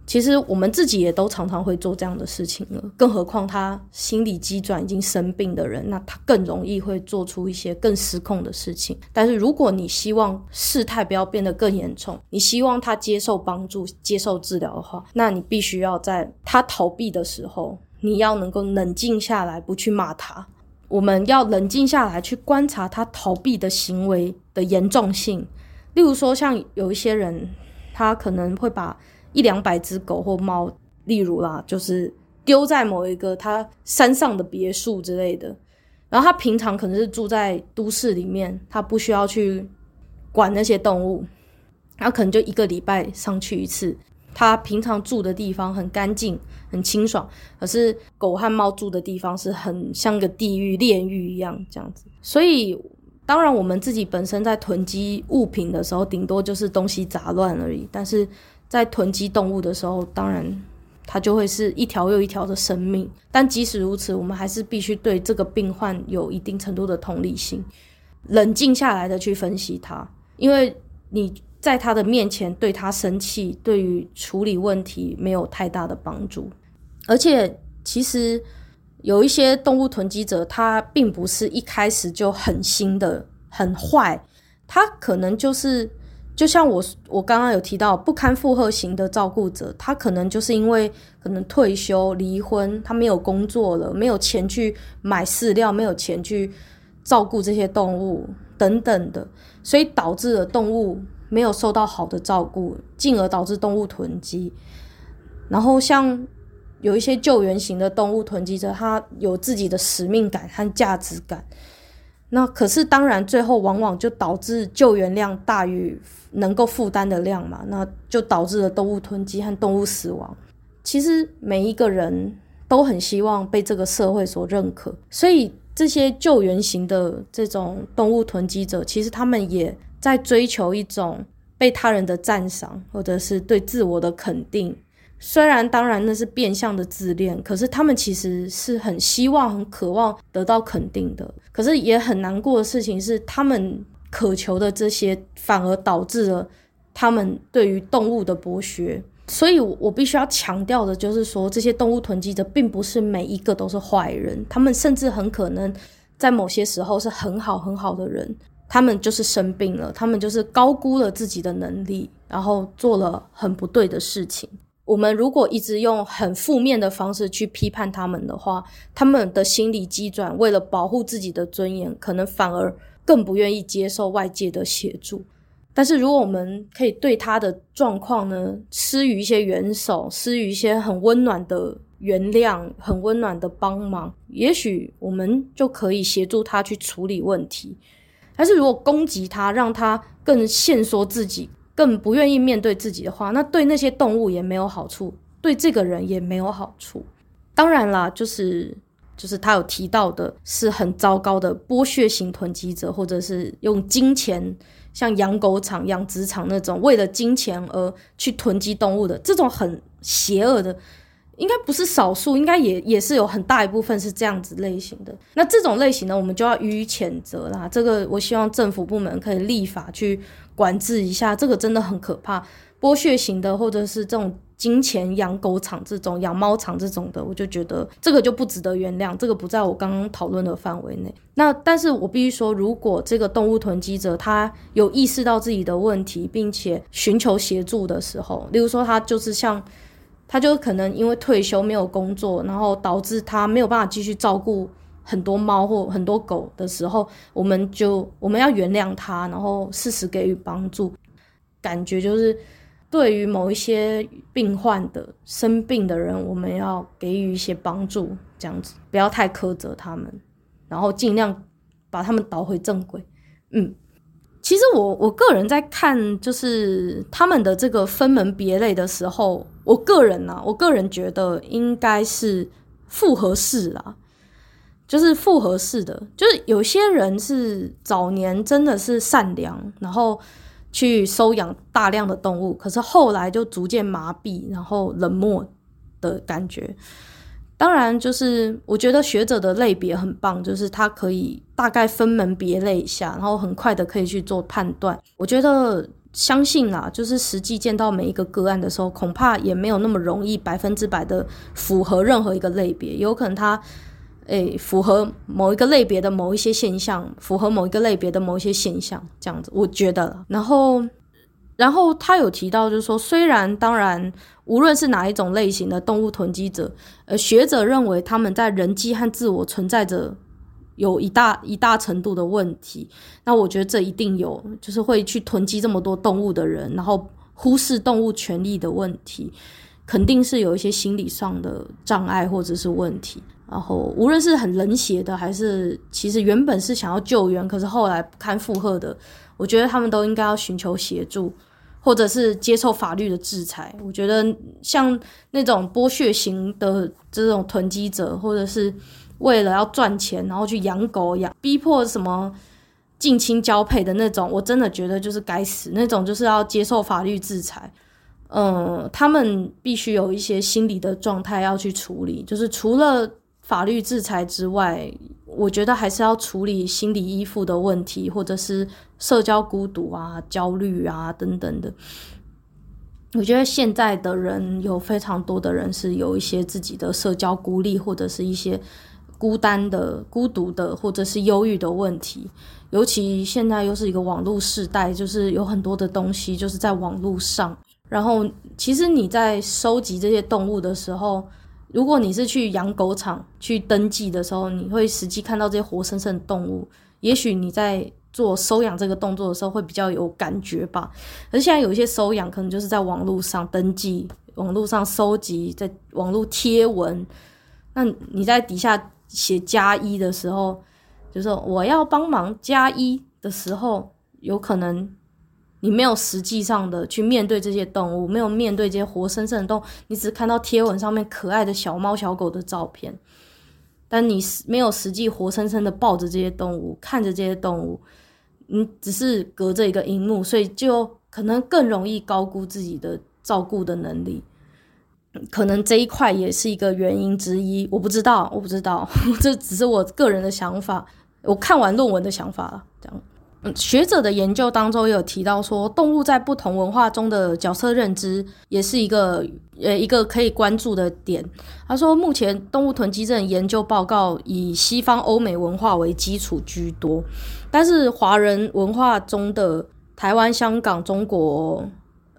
其实我们自己也都常常会做这样的事情了，更何况他心理机转已经生病的人，那他更容易会做出一些更失控的事情。但是如果你希望事态不要变得更严重，你希望他接受帮助、接受治疗的话，那你必须要在他逃避的时候。你要能够冷静下来，不去骂他。我们要冷静下来，去观察他逃避的行为的严重性，例如说，像有一些人，他可能会把一两百只狗或猫，例如啦，就是丢在某一个他山上的别墅之类的。然后他平常可能是住在都市里面，他不需要去管那些动物，他可能就一个礼拜上去一次。他平常住的地方很干净、很清爽，可是狗和猫住的地方是很像个地狱、炼狱一样这样子。所以，当然我们自己本身在囤积物品的时候，顶多就是东西杂乱而已。但是在囤积动物的时候，当然它就会是一条又一条的生命。但即使如此，我们还是必须对这个病患有一定程度的同理心，冷静下来的去分析它，因为你。在他的面前对他生气，对于处理问题没有太大的帮助。而且，其实有一些动物囤积者，他并不是一开始就狠心的、很坏。他可能就是，就像我我刚刚有提到，不堪负荷型的照顾者，他可能就是因为可能退休、离婚，他没有工作了，没有钱去买饲料，没有钱去照顾这些动物等等的，所以导致了动物。没有受到好的照顾，进而导致动物囤积。然后像有一些救援型的动物囤积者，他有自己的使命感和价值感。那可是当然，最后往往就导致救援量大于能够负担的量嘛，那就导致了动物囤积和动物死亡。其实每一个人都很希望被这个社会所认可，所以这些救援型的这种动物囤积者，其实他们也。在追求一种被他人的赞赏，或者是对自我的肯定。虽然当然那是变相的自恋，可是他们其实是很希望、很渴望得到肯定的。可是也很难过的事情是，他们渴求的这些，反而导致了他们对于动物的剥削。所以我必须要强调的就是说，这些动物囤积者并不是每一个都是坏人，他们甚至很可能在某些时候是很好很好的人。他们就是生病了，他们就是高估了自己的能力，然后做了很不对的事情。我们如果一直用很负面的方式去批判他们的话，他们的心理机转为了保护自己的尊严，可能反而更不愿意接受外界的协助。但是如果我们可以对他的状况呢，施予一些援手，施予一些很温暖的原谅，很温暖的帮忙，也许我们就可以协助他去处理问题。但是如果攻击他，让他更限缩自己，更不愿意面对自己的话，那对那些动物也没有好处，对这个人也没有好处。当然啦，就是就是他有提到的是很糟糕的剥削型囤积者，或者是用金钱，像养狗场、养殖场那种为了金钱而去囤积动物的这种很邪恶的。应该不是少数，应该也也是有很大一部分是这样子类型的。那这种类型呢，我们就要予以谴责啦。这个我希望政府部门可以立法去管制一下，这个真的很可怕。剥削型的，或者是这种金钱养狗场这种、养猫场这种的，我就觉得这个就不值得原谅。这个不在我刚刚讨论的范围内。那但是我必须说，如果这个动物囤积者他有意识到自己的问题，并且寻求协助的时候，例如说他就是像。他就可能因为退休没有工作，然后导致他没有办法继续照顾很多猫或很多狗的时候，我们就我们要原谅他，然后适时给予帮助。感觉就是对于某一些病患的生病的人，我们要给予一些帮助，这样子不要太苛责他们，然后尽量把他们导回正轨。嗯。其实我我个人在看，就是他们的这个分门别类的时候，我个人呢、啊，我个人觉得应该是复合式啦，就是复合式的，就是有些人是早年真的是善良，然后去收养大量的动物，可是后来就逐渐麻痹，然后冷漠的感觉。当然，就是我觉得学者的类别很棒，就是他可以大概分门别类一下，然后很快的可以去做判断。我觉得相信啦，就是实际见到每一个个案的时候，恐怕也没有那么容易百分之百的符合任何一个类别，有可能他诶符合某一个类别的某一些现象，符合某一个类别的某一些现象，这样子我觉得。然后。然后他有提到，就是说，虽然当然，无论是哪一种类型的动物囤积者，呃，学者认为他们在人际和自我存在着有一大一大程度的问题。那我觉得这一定有，就是会去囤积这么多动物的人，然后忽视动物权利的问题，肯定是有一些心理上的障碍或者是问题。然后无论是很冷血的，还是其实原本是想要救援，可是后来不堪负荷的，我觉得他们都应该要寻求协助。或者是接受法律的制裁，我觉得像那种剥削型的这种囤积者，或者是为了要赚钱，然后去养狗养，逼迫什么近亲交配的那种，我真的觉得就是该死，那种就是要接受法律制裁。嗯，他们必须有一些心理的状态要去处理，就是除了法律制裁之外。我觉得还是要处理心理依附的问题，或者是社交孤独啊、焦虑啊等等的。我觉得现在的人有非常多的人是有一些自己的社交孤立，或者是一些孤单的、孤独的，或者是忧郁的问题。尤其现在又是一个网络时代，就是有很多的东西就是在网络上。然后，其实你在收集这些动物的时候，如果你是去养狗场去登记的时候，你会实际看到这些活生生的动物，也许你在做收养这个动作的时候会比较有感觉吧。可是现在有一些收养可能就是在网络上登记、网络上收集、在网络贴文，那你在底下写加一的时候，就是我要帮忙加一的时候，有可能。你没有实际上的去面对这些动物，没有面对这些活生生的动物，你只看到贴文上面可爱的小猫小狗的照片，但你没有实际活生生的抱着这些动物，看着这些动物，你只是隔着一个荧幕，所以就可能更容易高估自己的照顾的能力，可能这一块也是一个原因之一。我不知道，我不知道，(laughs) 这只是我个人的想法，我看完论文的想法了，这样。学者的研究当中也有提到说，动物在不同文化中的角色认知也是一个呃一个可以关注的点。他说，目前动物囤积症研究报告以西方欧美文化为基础居多，但是华人文化中的台湾、香港、中国、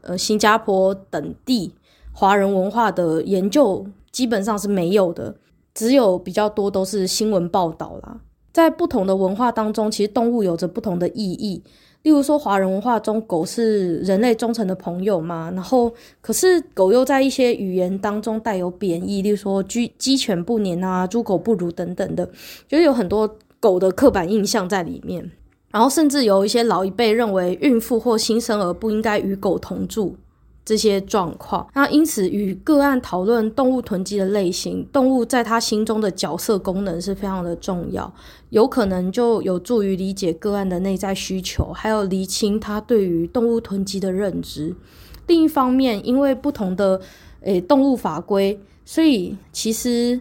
呃新加坡等地华人文化的研究基本上是没有的，只有比较多都是新闻报道啦。在不同的文化当中，其实动物有着不同的意义。例如说，华人文化中，狗是人类忠诚的朋友嘛。然后，可是狗又在一些语言当中带有贬义，例如说“鸡鸡犬不宁”啊，“猪狗不如”等等的，就是有很多狗的刻板印象在里面。然后，甚至有一些老一辈认为，孕妇或新生儿不应该与狗同住。这些状况，那因此与个案讨论动物囤积的类型，动物在他心中的角色功能是非常的重要，有可能就有助于理解个案的内在需求，还有厘清他对于动物囤积的认知。另一方面，因为不同的诶动物法规，所以其实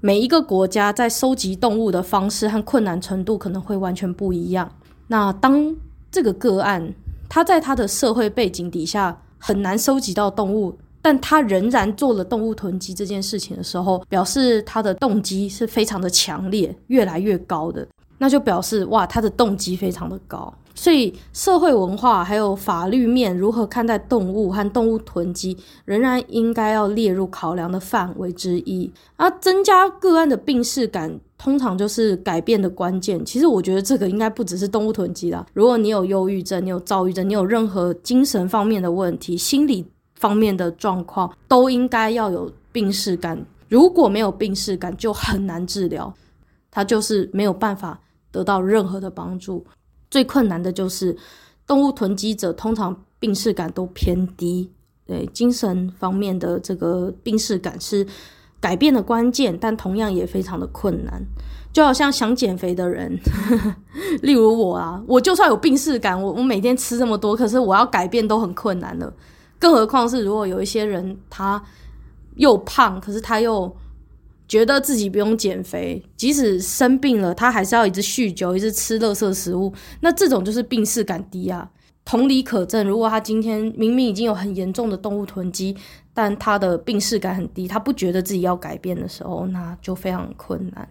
每一个国家在收集动物的方式和困难程度可能会完全不一样。那当这个个案，他在他的社会背景底下，很难收集到动物，但他仍然做了动物囤积这件事情的时候，表示他的动机是非常的强烈，越来越高的，那就表示哇，他的动机非常的高。所以社会文化还有法律面如何看待动物和动物囤积，仍然应该要列入考量的范围之一。而增加个案的病识感。通常就是改变的关键。其实我觉得这个应该不只是动物囤积啦。如果你有忧郁症，你有躁郁症，你有任何精神方面的问题、心理方面的状况，都应该要有病视感。如果没有病视感，就很难治疗，它就是没有办法得到任何的帮助。最困难的就是动物囤积者，通常病视感都偏低。对，精神方面的这个病视感是。改变的关键，但同样也非常的困难。就好像想减肥的人，(laughs) 例如我啊，我就算有病识感，我我每天吃这么多，可是我要改变都很困难了。更何况是如果有一些人，他又胖，可是他又觉得自己不用减肥，即使生病了，他还是要一直酗酒，一直吃垃圾食物，那这种就是病识感低啊。同理可证，如果他今天明明已经有很严重的动物囤积，但他的病识感很低，他不觉得自己要改变的时候，那就非常困难。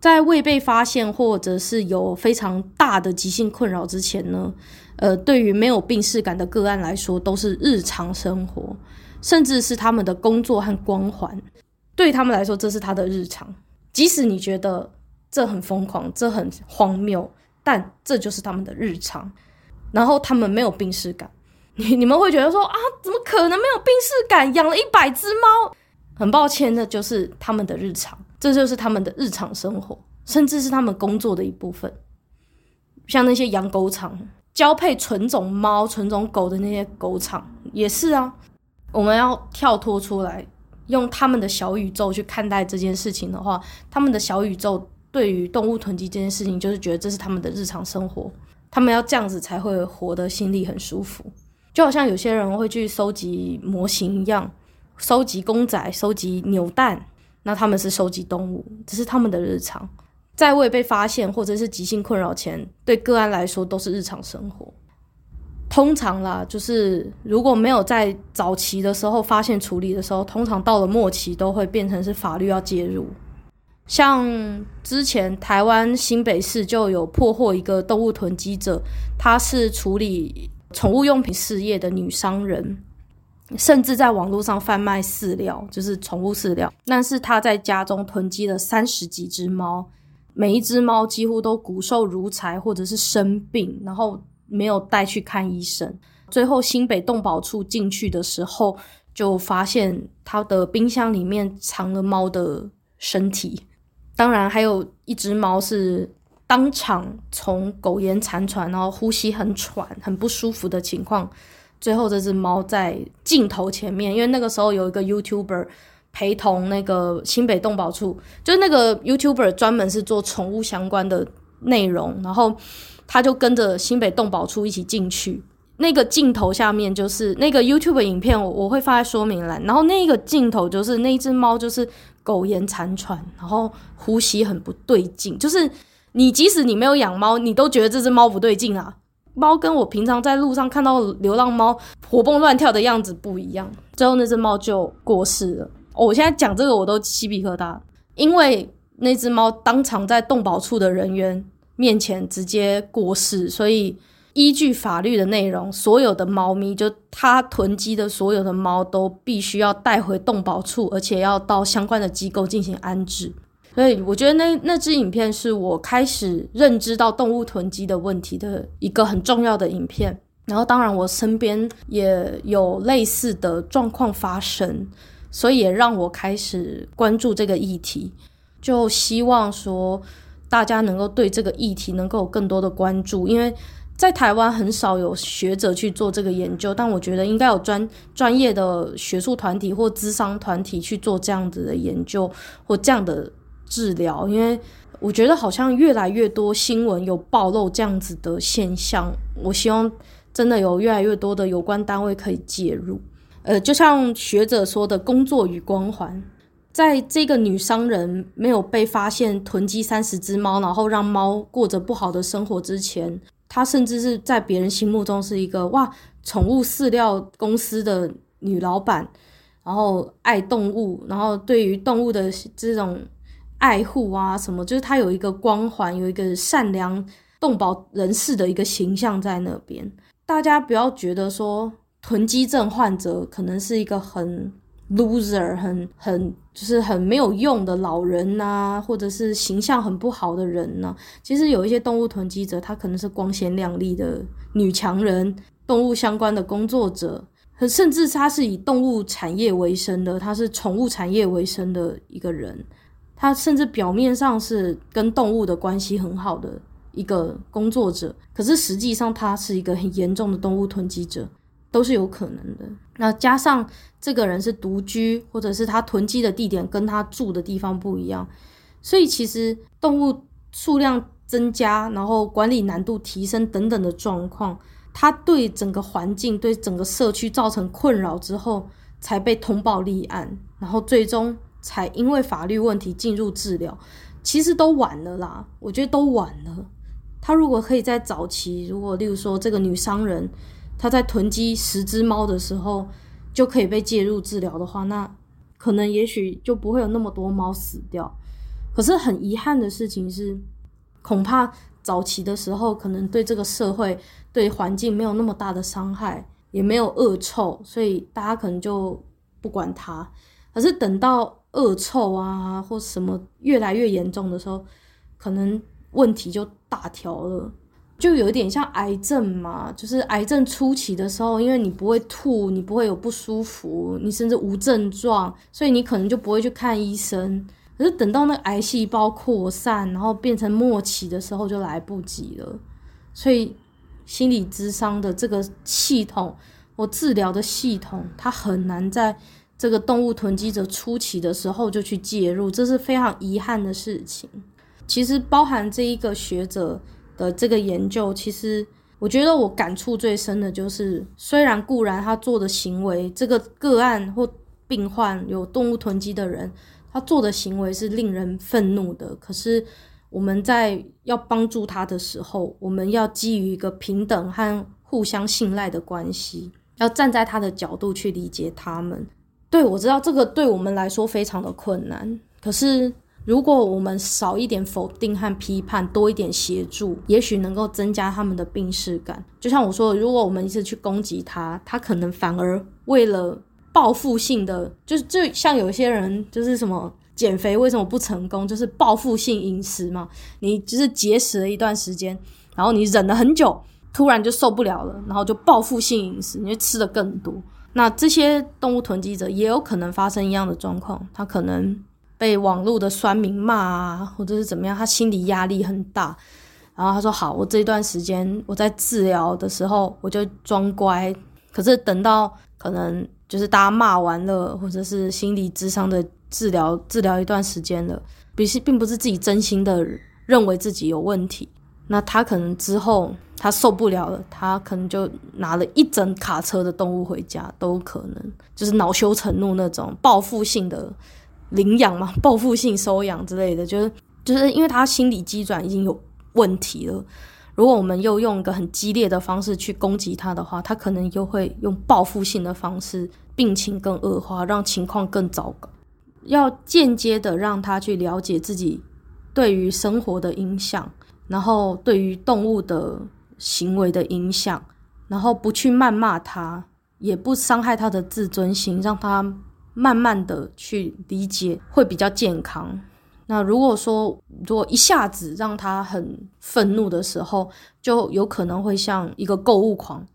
在未被发现或者是有非常大的急性困扰之前呢，呃，对于没有病识感的个案来说，都是日常生活，甚至是他们的工作和光环。对他们来说，这是他的日常。即使你觉得这很疯狂，这很荒谬，但这就是他们的日常。然后他们没有病识感，(laughs) 你你们会觉得说啊，怎么可能没有病识感？养了一百只猫，很抱歉，那就是他们的日常，这就是他们的日常生活，甚至是他们工作的一部分。像那些养狗场交配纯种猫、纯种狗的那些狗场也是啊。我们要跳脱出来，用他们的小宇宙去看待这件事情的话，他们的小宇宙。对于动物囤积这件事情，就是觉得这是他们的日常生活，他们要这样子才会活得心里很舒服。就好像有些人会去收集模型一样，收集公仔、收集扭蛋，那他们是收集动物，这是他们的日常，在未被发现或者是急性困扰前，对个案来说都是日常生活。通常啦，就是如果没有在早期的时候发现处理的时候，通常到了末期都会变成是法律要介入。像之前台湾新北市就有破获一个动物囤积者，他是处理宠物用品事业的女商人，甚至在网络上贩卖饲料，就是宠物饲料。但是她在家中囤积了三十几只猫，每一只猫几乎都骨瘦如柴，或者是生病，然后没有带去看医生。最后新北动保处进去的时候，就发现她的冰箱里面藏了猫的身体。当然，还有一只猫是当场从苟延残喘，然后呼吸很喘、很不舒服的情况。最后，这只猫在镜头前面，因为那个时候有一个 YouTuber 陪同那个新北动保处，就是那个 YouTuber 专门是做宠物相关的内容，然后他就跟着新北动保处一起进去。那个镜头下面就是那个 YouTube 影片，我我会放在说明栏。然后那个镜头就是那一只猫，就是。苟延残喘，然后呼吸很不对劲，就是你即使你没有养猫，你都觉得这只猫不对劲啊。猫跟我平常在路上看到流浪猫活蹦乱跳的样子不一样。最后那只猫就过世了。我现在讲这个我都鸡皮疙瘩，因为那只猫当场在动保处的人员面前直接过世，所以。依据法律的内容，所有的猫咪就它囤积的所有的猫都必须要带回动保处，而且要到相关的机构进行安置。所以我觉得那那支影片是我开始认知到动物囤积的问题的一个很重要的影片。然后当然我身边也有类似的状况发生，所以也让我开始关注这个议题。就希望说大家能够对这个议题能够有更多的关注，因为。在台湾很少有学者去做这个研究，但我觉得应该有专专业的学术团体或咨商团体去做这样子的研究或这样的治疗，因为我觉得好像越来越多新闻有暴露这样子的现象。我希望真的有越来越多的有关单位可以介入。呃，就像学者说的工作与光环，在这个女商人没有被发现囤积三十只猫，然后让猫过着不好的生活之前。她甚至是在别人心目中是一个哇，宠物饲料公司的女老板，然后爱动物，然后对于动物的这种爱护啊什么，就是他有一个光环，有一个善良动保人士的一个形象在那边。大家不要觉得说囤积症患者可能是一个很。loser 很很就是很没有用的老人呐、或者是形象很不好的人呢、其实有一些动物囤积者，他可能是光鲜亮丽的女强人，动物相关的工作者，甚至他是以动物产业为生的，他是宠物产业为生的一个人。他甚至表面上是跟动物的关系很好的一个工作者，可是实际上他是一个很严重的动物囤积者。都是有可能的。那加上这个人是独居，或者是他囤积的地点跟他住的地方不一样，所以其实动物数量增加，然后管理难度提升等等的状况，他对整个环境、对整个社区造成困扰之后，才被通报立案，然后最终才因为法律问题进入治疗。其实都晚了啦，我觉得都晚了。他如果可以在早期，如果例如说这个女商人。她在囤积十只猫的时候就可以被介入治疗的话，那可能也许就不会有那么多猫死掉。可是很遗憾的事情是，恐怕早期的时候可能对这个社会、对环境没有那么大的伤害，也没有恶臭，所以大家可能就不管它。可是等到恶臭啊或什么越来越严重的时候，可能问题就大条了。就有一点像癌症嘛，就是癌症初期的时候，因为你不会吐，你不会有不舒服，你甚至无症状，所以你可能就不会去看医生。可是等到那癌细胞扩散，然后变成末期的时候，就来不及了。所以心理咨商的这个系统我治疗的系统，它很难在这个动物囤积者初期的时候就去介入，这是非常遗憾的事情。其实包含这一个学者。的这个研究，其实我觉得我感触最深的就是，虽然固然他做的行为，这个个案或病患有动物囤积的人，他做的行为是令人愤怒的。可是我们在要帮助他的时候，我们要基于一个平等和互相信赖的关系，要站在他的角度去理解他们。对，我知道这个对我们来说非常的困难，可是。如果我们少一点否定和批判，多一点协助，也许能够增加他们的病视感。就像我说的，如果我们一直去攻击他，他可能反而为了报复性的，就是就像有些人就是什么减肥为什么不成功，就是报复性饮食嘛。你就是节食了一段时间，然后你忍了很久，突然就受不了了，然后就报复性饮食，你就吃的更多。那这些动物囤积者也有可能发生一样的状况，他可能。被网络的酸民骂啊，或者是怎么样，他心理压力很大。然后他说：“好，我这段时间我在治疗的时候，我就装乖。可是等到可能就是大家骂完了，或者是心理智商的治疗治疗一段时间了，并并不是自己真心的认为自己有问题。那他可能之后他受不了了，他可能就拿了一整卡车的动物回家，都可能，就是恼羞成怒那种报复性的。”领养嘛，报复性收养之类的，就是 (laughs) 就是因为他心理机转已经有问题了。如果我们又用一个很激烈的方式去攻击他的话，他可能又会用报复性的方式，病情更恶化，让情况更糟糕。要间接的让他去了解自己对于生活的影响，然后对于动物的行为的影响，然后不去谩骂它，也不伤害它的自尊心，让它。慢慢的去理解会比较健康。那如果说如果一下子让它很愤怒的时候，就有可能会像一个购物狂，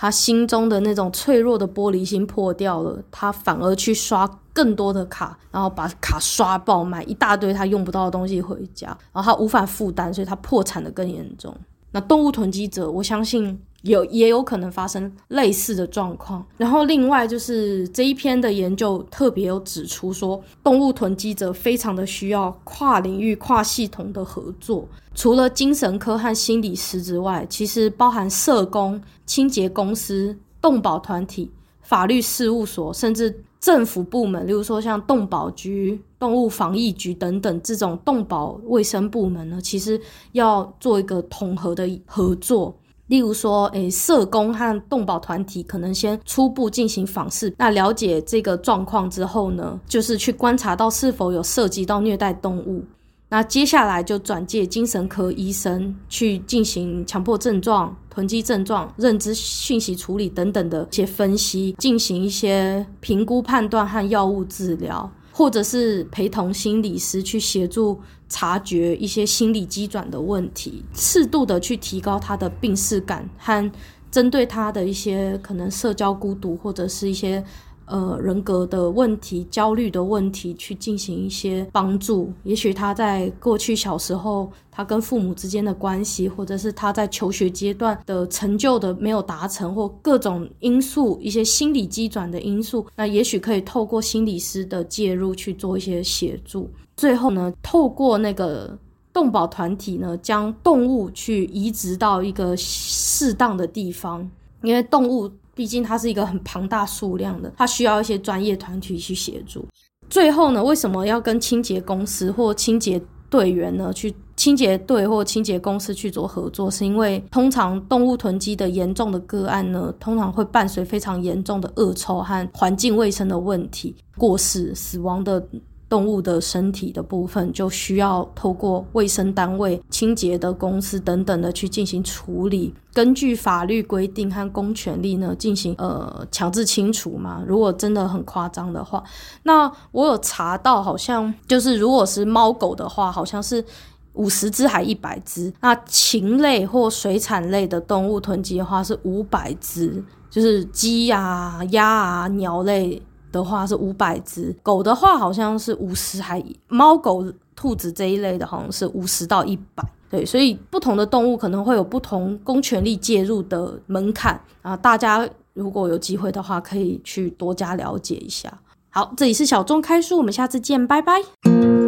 他心中的那种脆弱的玻璃心破掉了，他反而去刷更多的卡，然后把卡刷爆，买一大堆他用不到的东西回家，然后他无法负担，所以他破产的更严重。那动物囤积者，我相信。有也有可能发生类似的状况，然后另外就是这一篇的研究特别有指出说，动物囤积者非常的需要跨领域、跨系统的合作。除了精神科和心理师之外，其实包含社工、清洁公司、动保团体、法律事务所，甚至政府部门，例如说像动保局、动物防疫局等等这种动保卫生部门呢，其实要做一个统合的合作。例如说，诶，社工和动保团体可能先初步进行访视，那了解这个状况之后呢，就是去观察到是否有涉及到虐待动物，那接下来就转介精神科医生去进行强迫症状、囤积症状、认知讯息处理等等的一些分析，进行一些评估判断和药物治疗。或者是陪同心理师去协助察觉一些心理机转的问题，适度的去提高他的病视感和针对他的一些可能社交孤独或者是一些。呃，人格的问题、焦虑的问题，去进行一些帮助。也许他在过去小时候，他跟父母之间的关系，或者是他在求学阶段的成就的没有达成，或各种因素，一些心理机转的因素，那也许可以透过心理师的介入去做一些协助。最后呢，透过那个动保团体呢，将动物去移植到一个适当的地方，因为动物。毕竟它是一个很庞大数量的，它需要一些专业团体去协助。最后呢，为什么要跟清洁公司或清洁队员呢去清洁队或清洁公司去做合作？是因为通常动物囤积的严重的个案呢，通常会伴随非常严重的恶臭和环境卫生的问题，过世、死亡的。动物的身体的部分就需要透过卫生单位、清洁的公司等等的去进行处理，根据法律规定和公权力呢进行呃强制清除嘛。如果真的很夸张的话，那我有查到，好像就是如果是猫狗的话，好像是五十只还一百只。那禽类或水产类的动物囤积的话是五百只，就是鸡啊、鸭啊、鸟类的话是五百只。狗的话好像是五十，还猫狗兔子这一类的好像是五十到一百。对，所以不同的动物可能会有不同公权力介入的门槛啊。大家如果有机会的话，可以去多加了解一下。好，这里是小众开书，我们下次见，拜拜。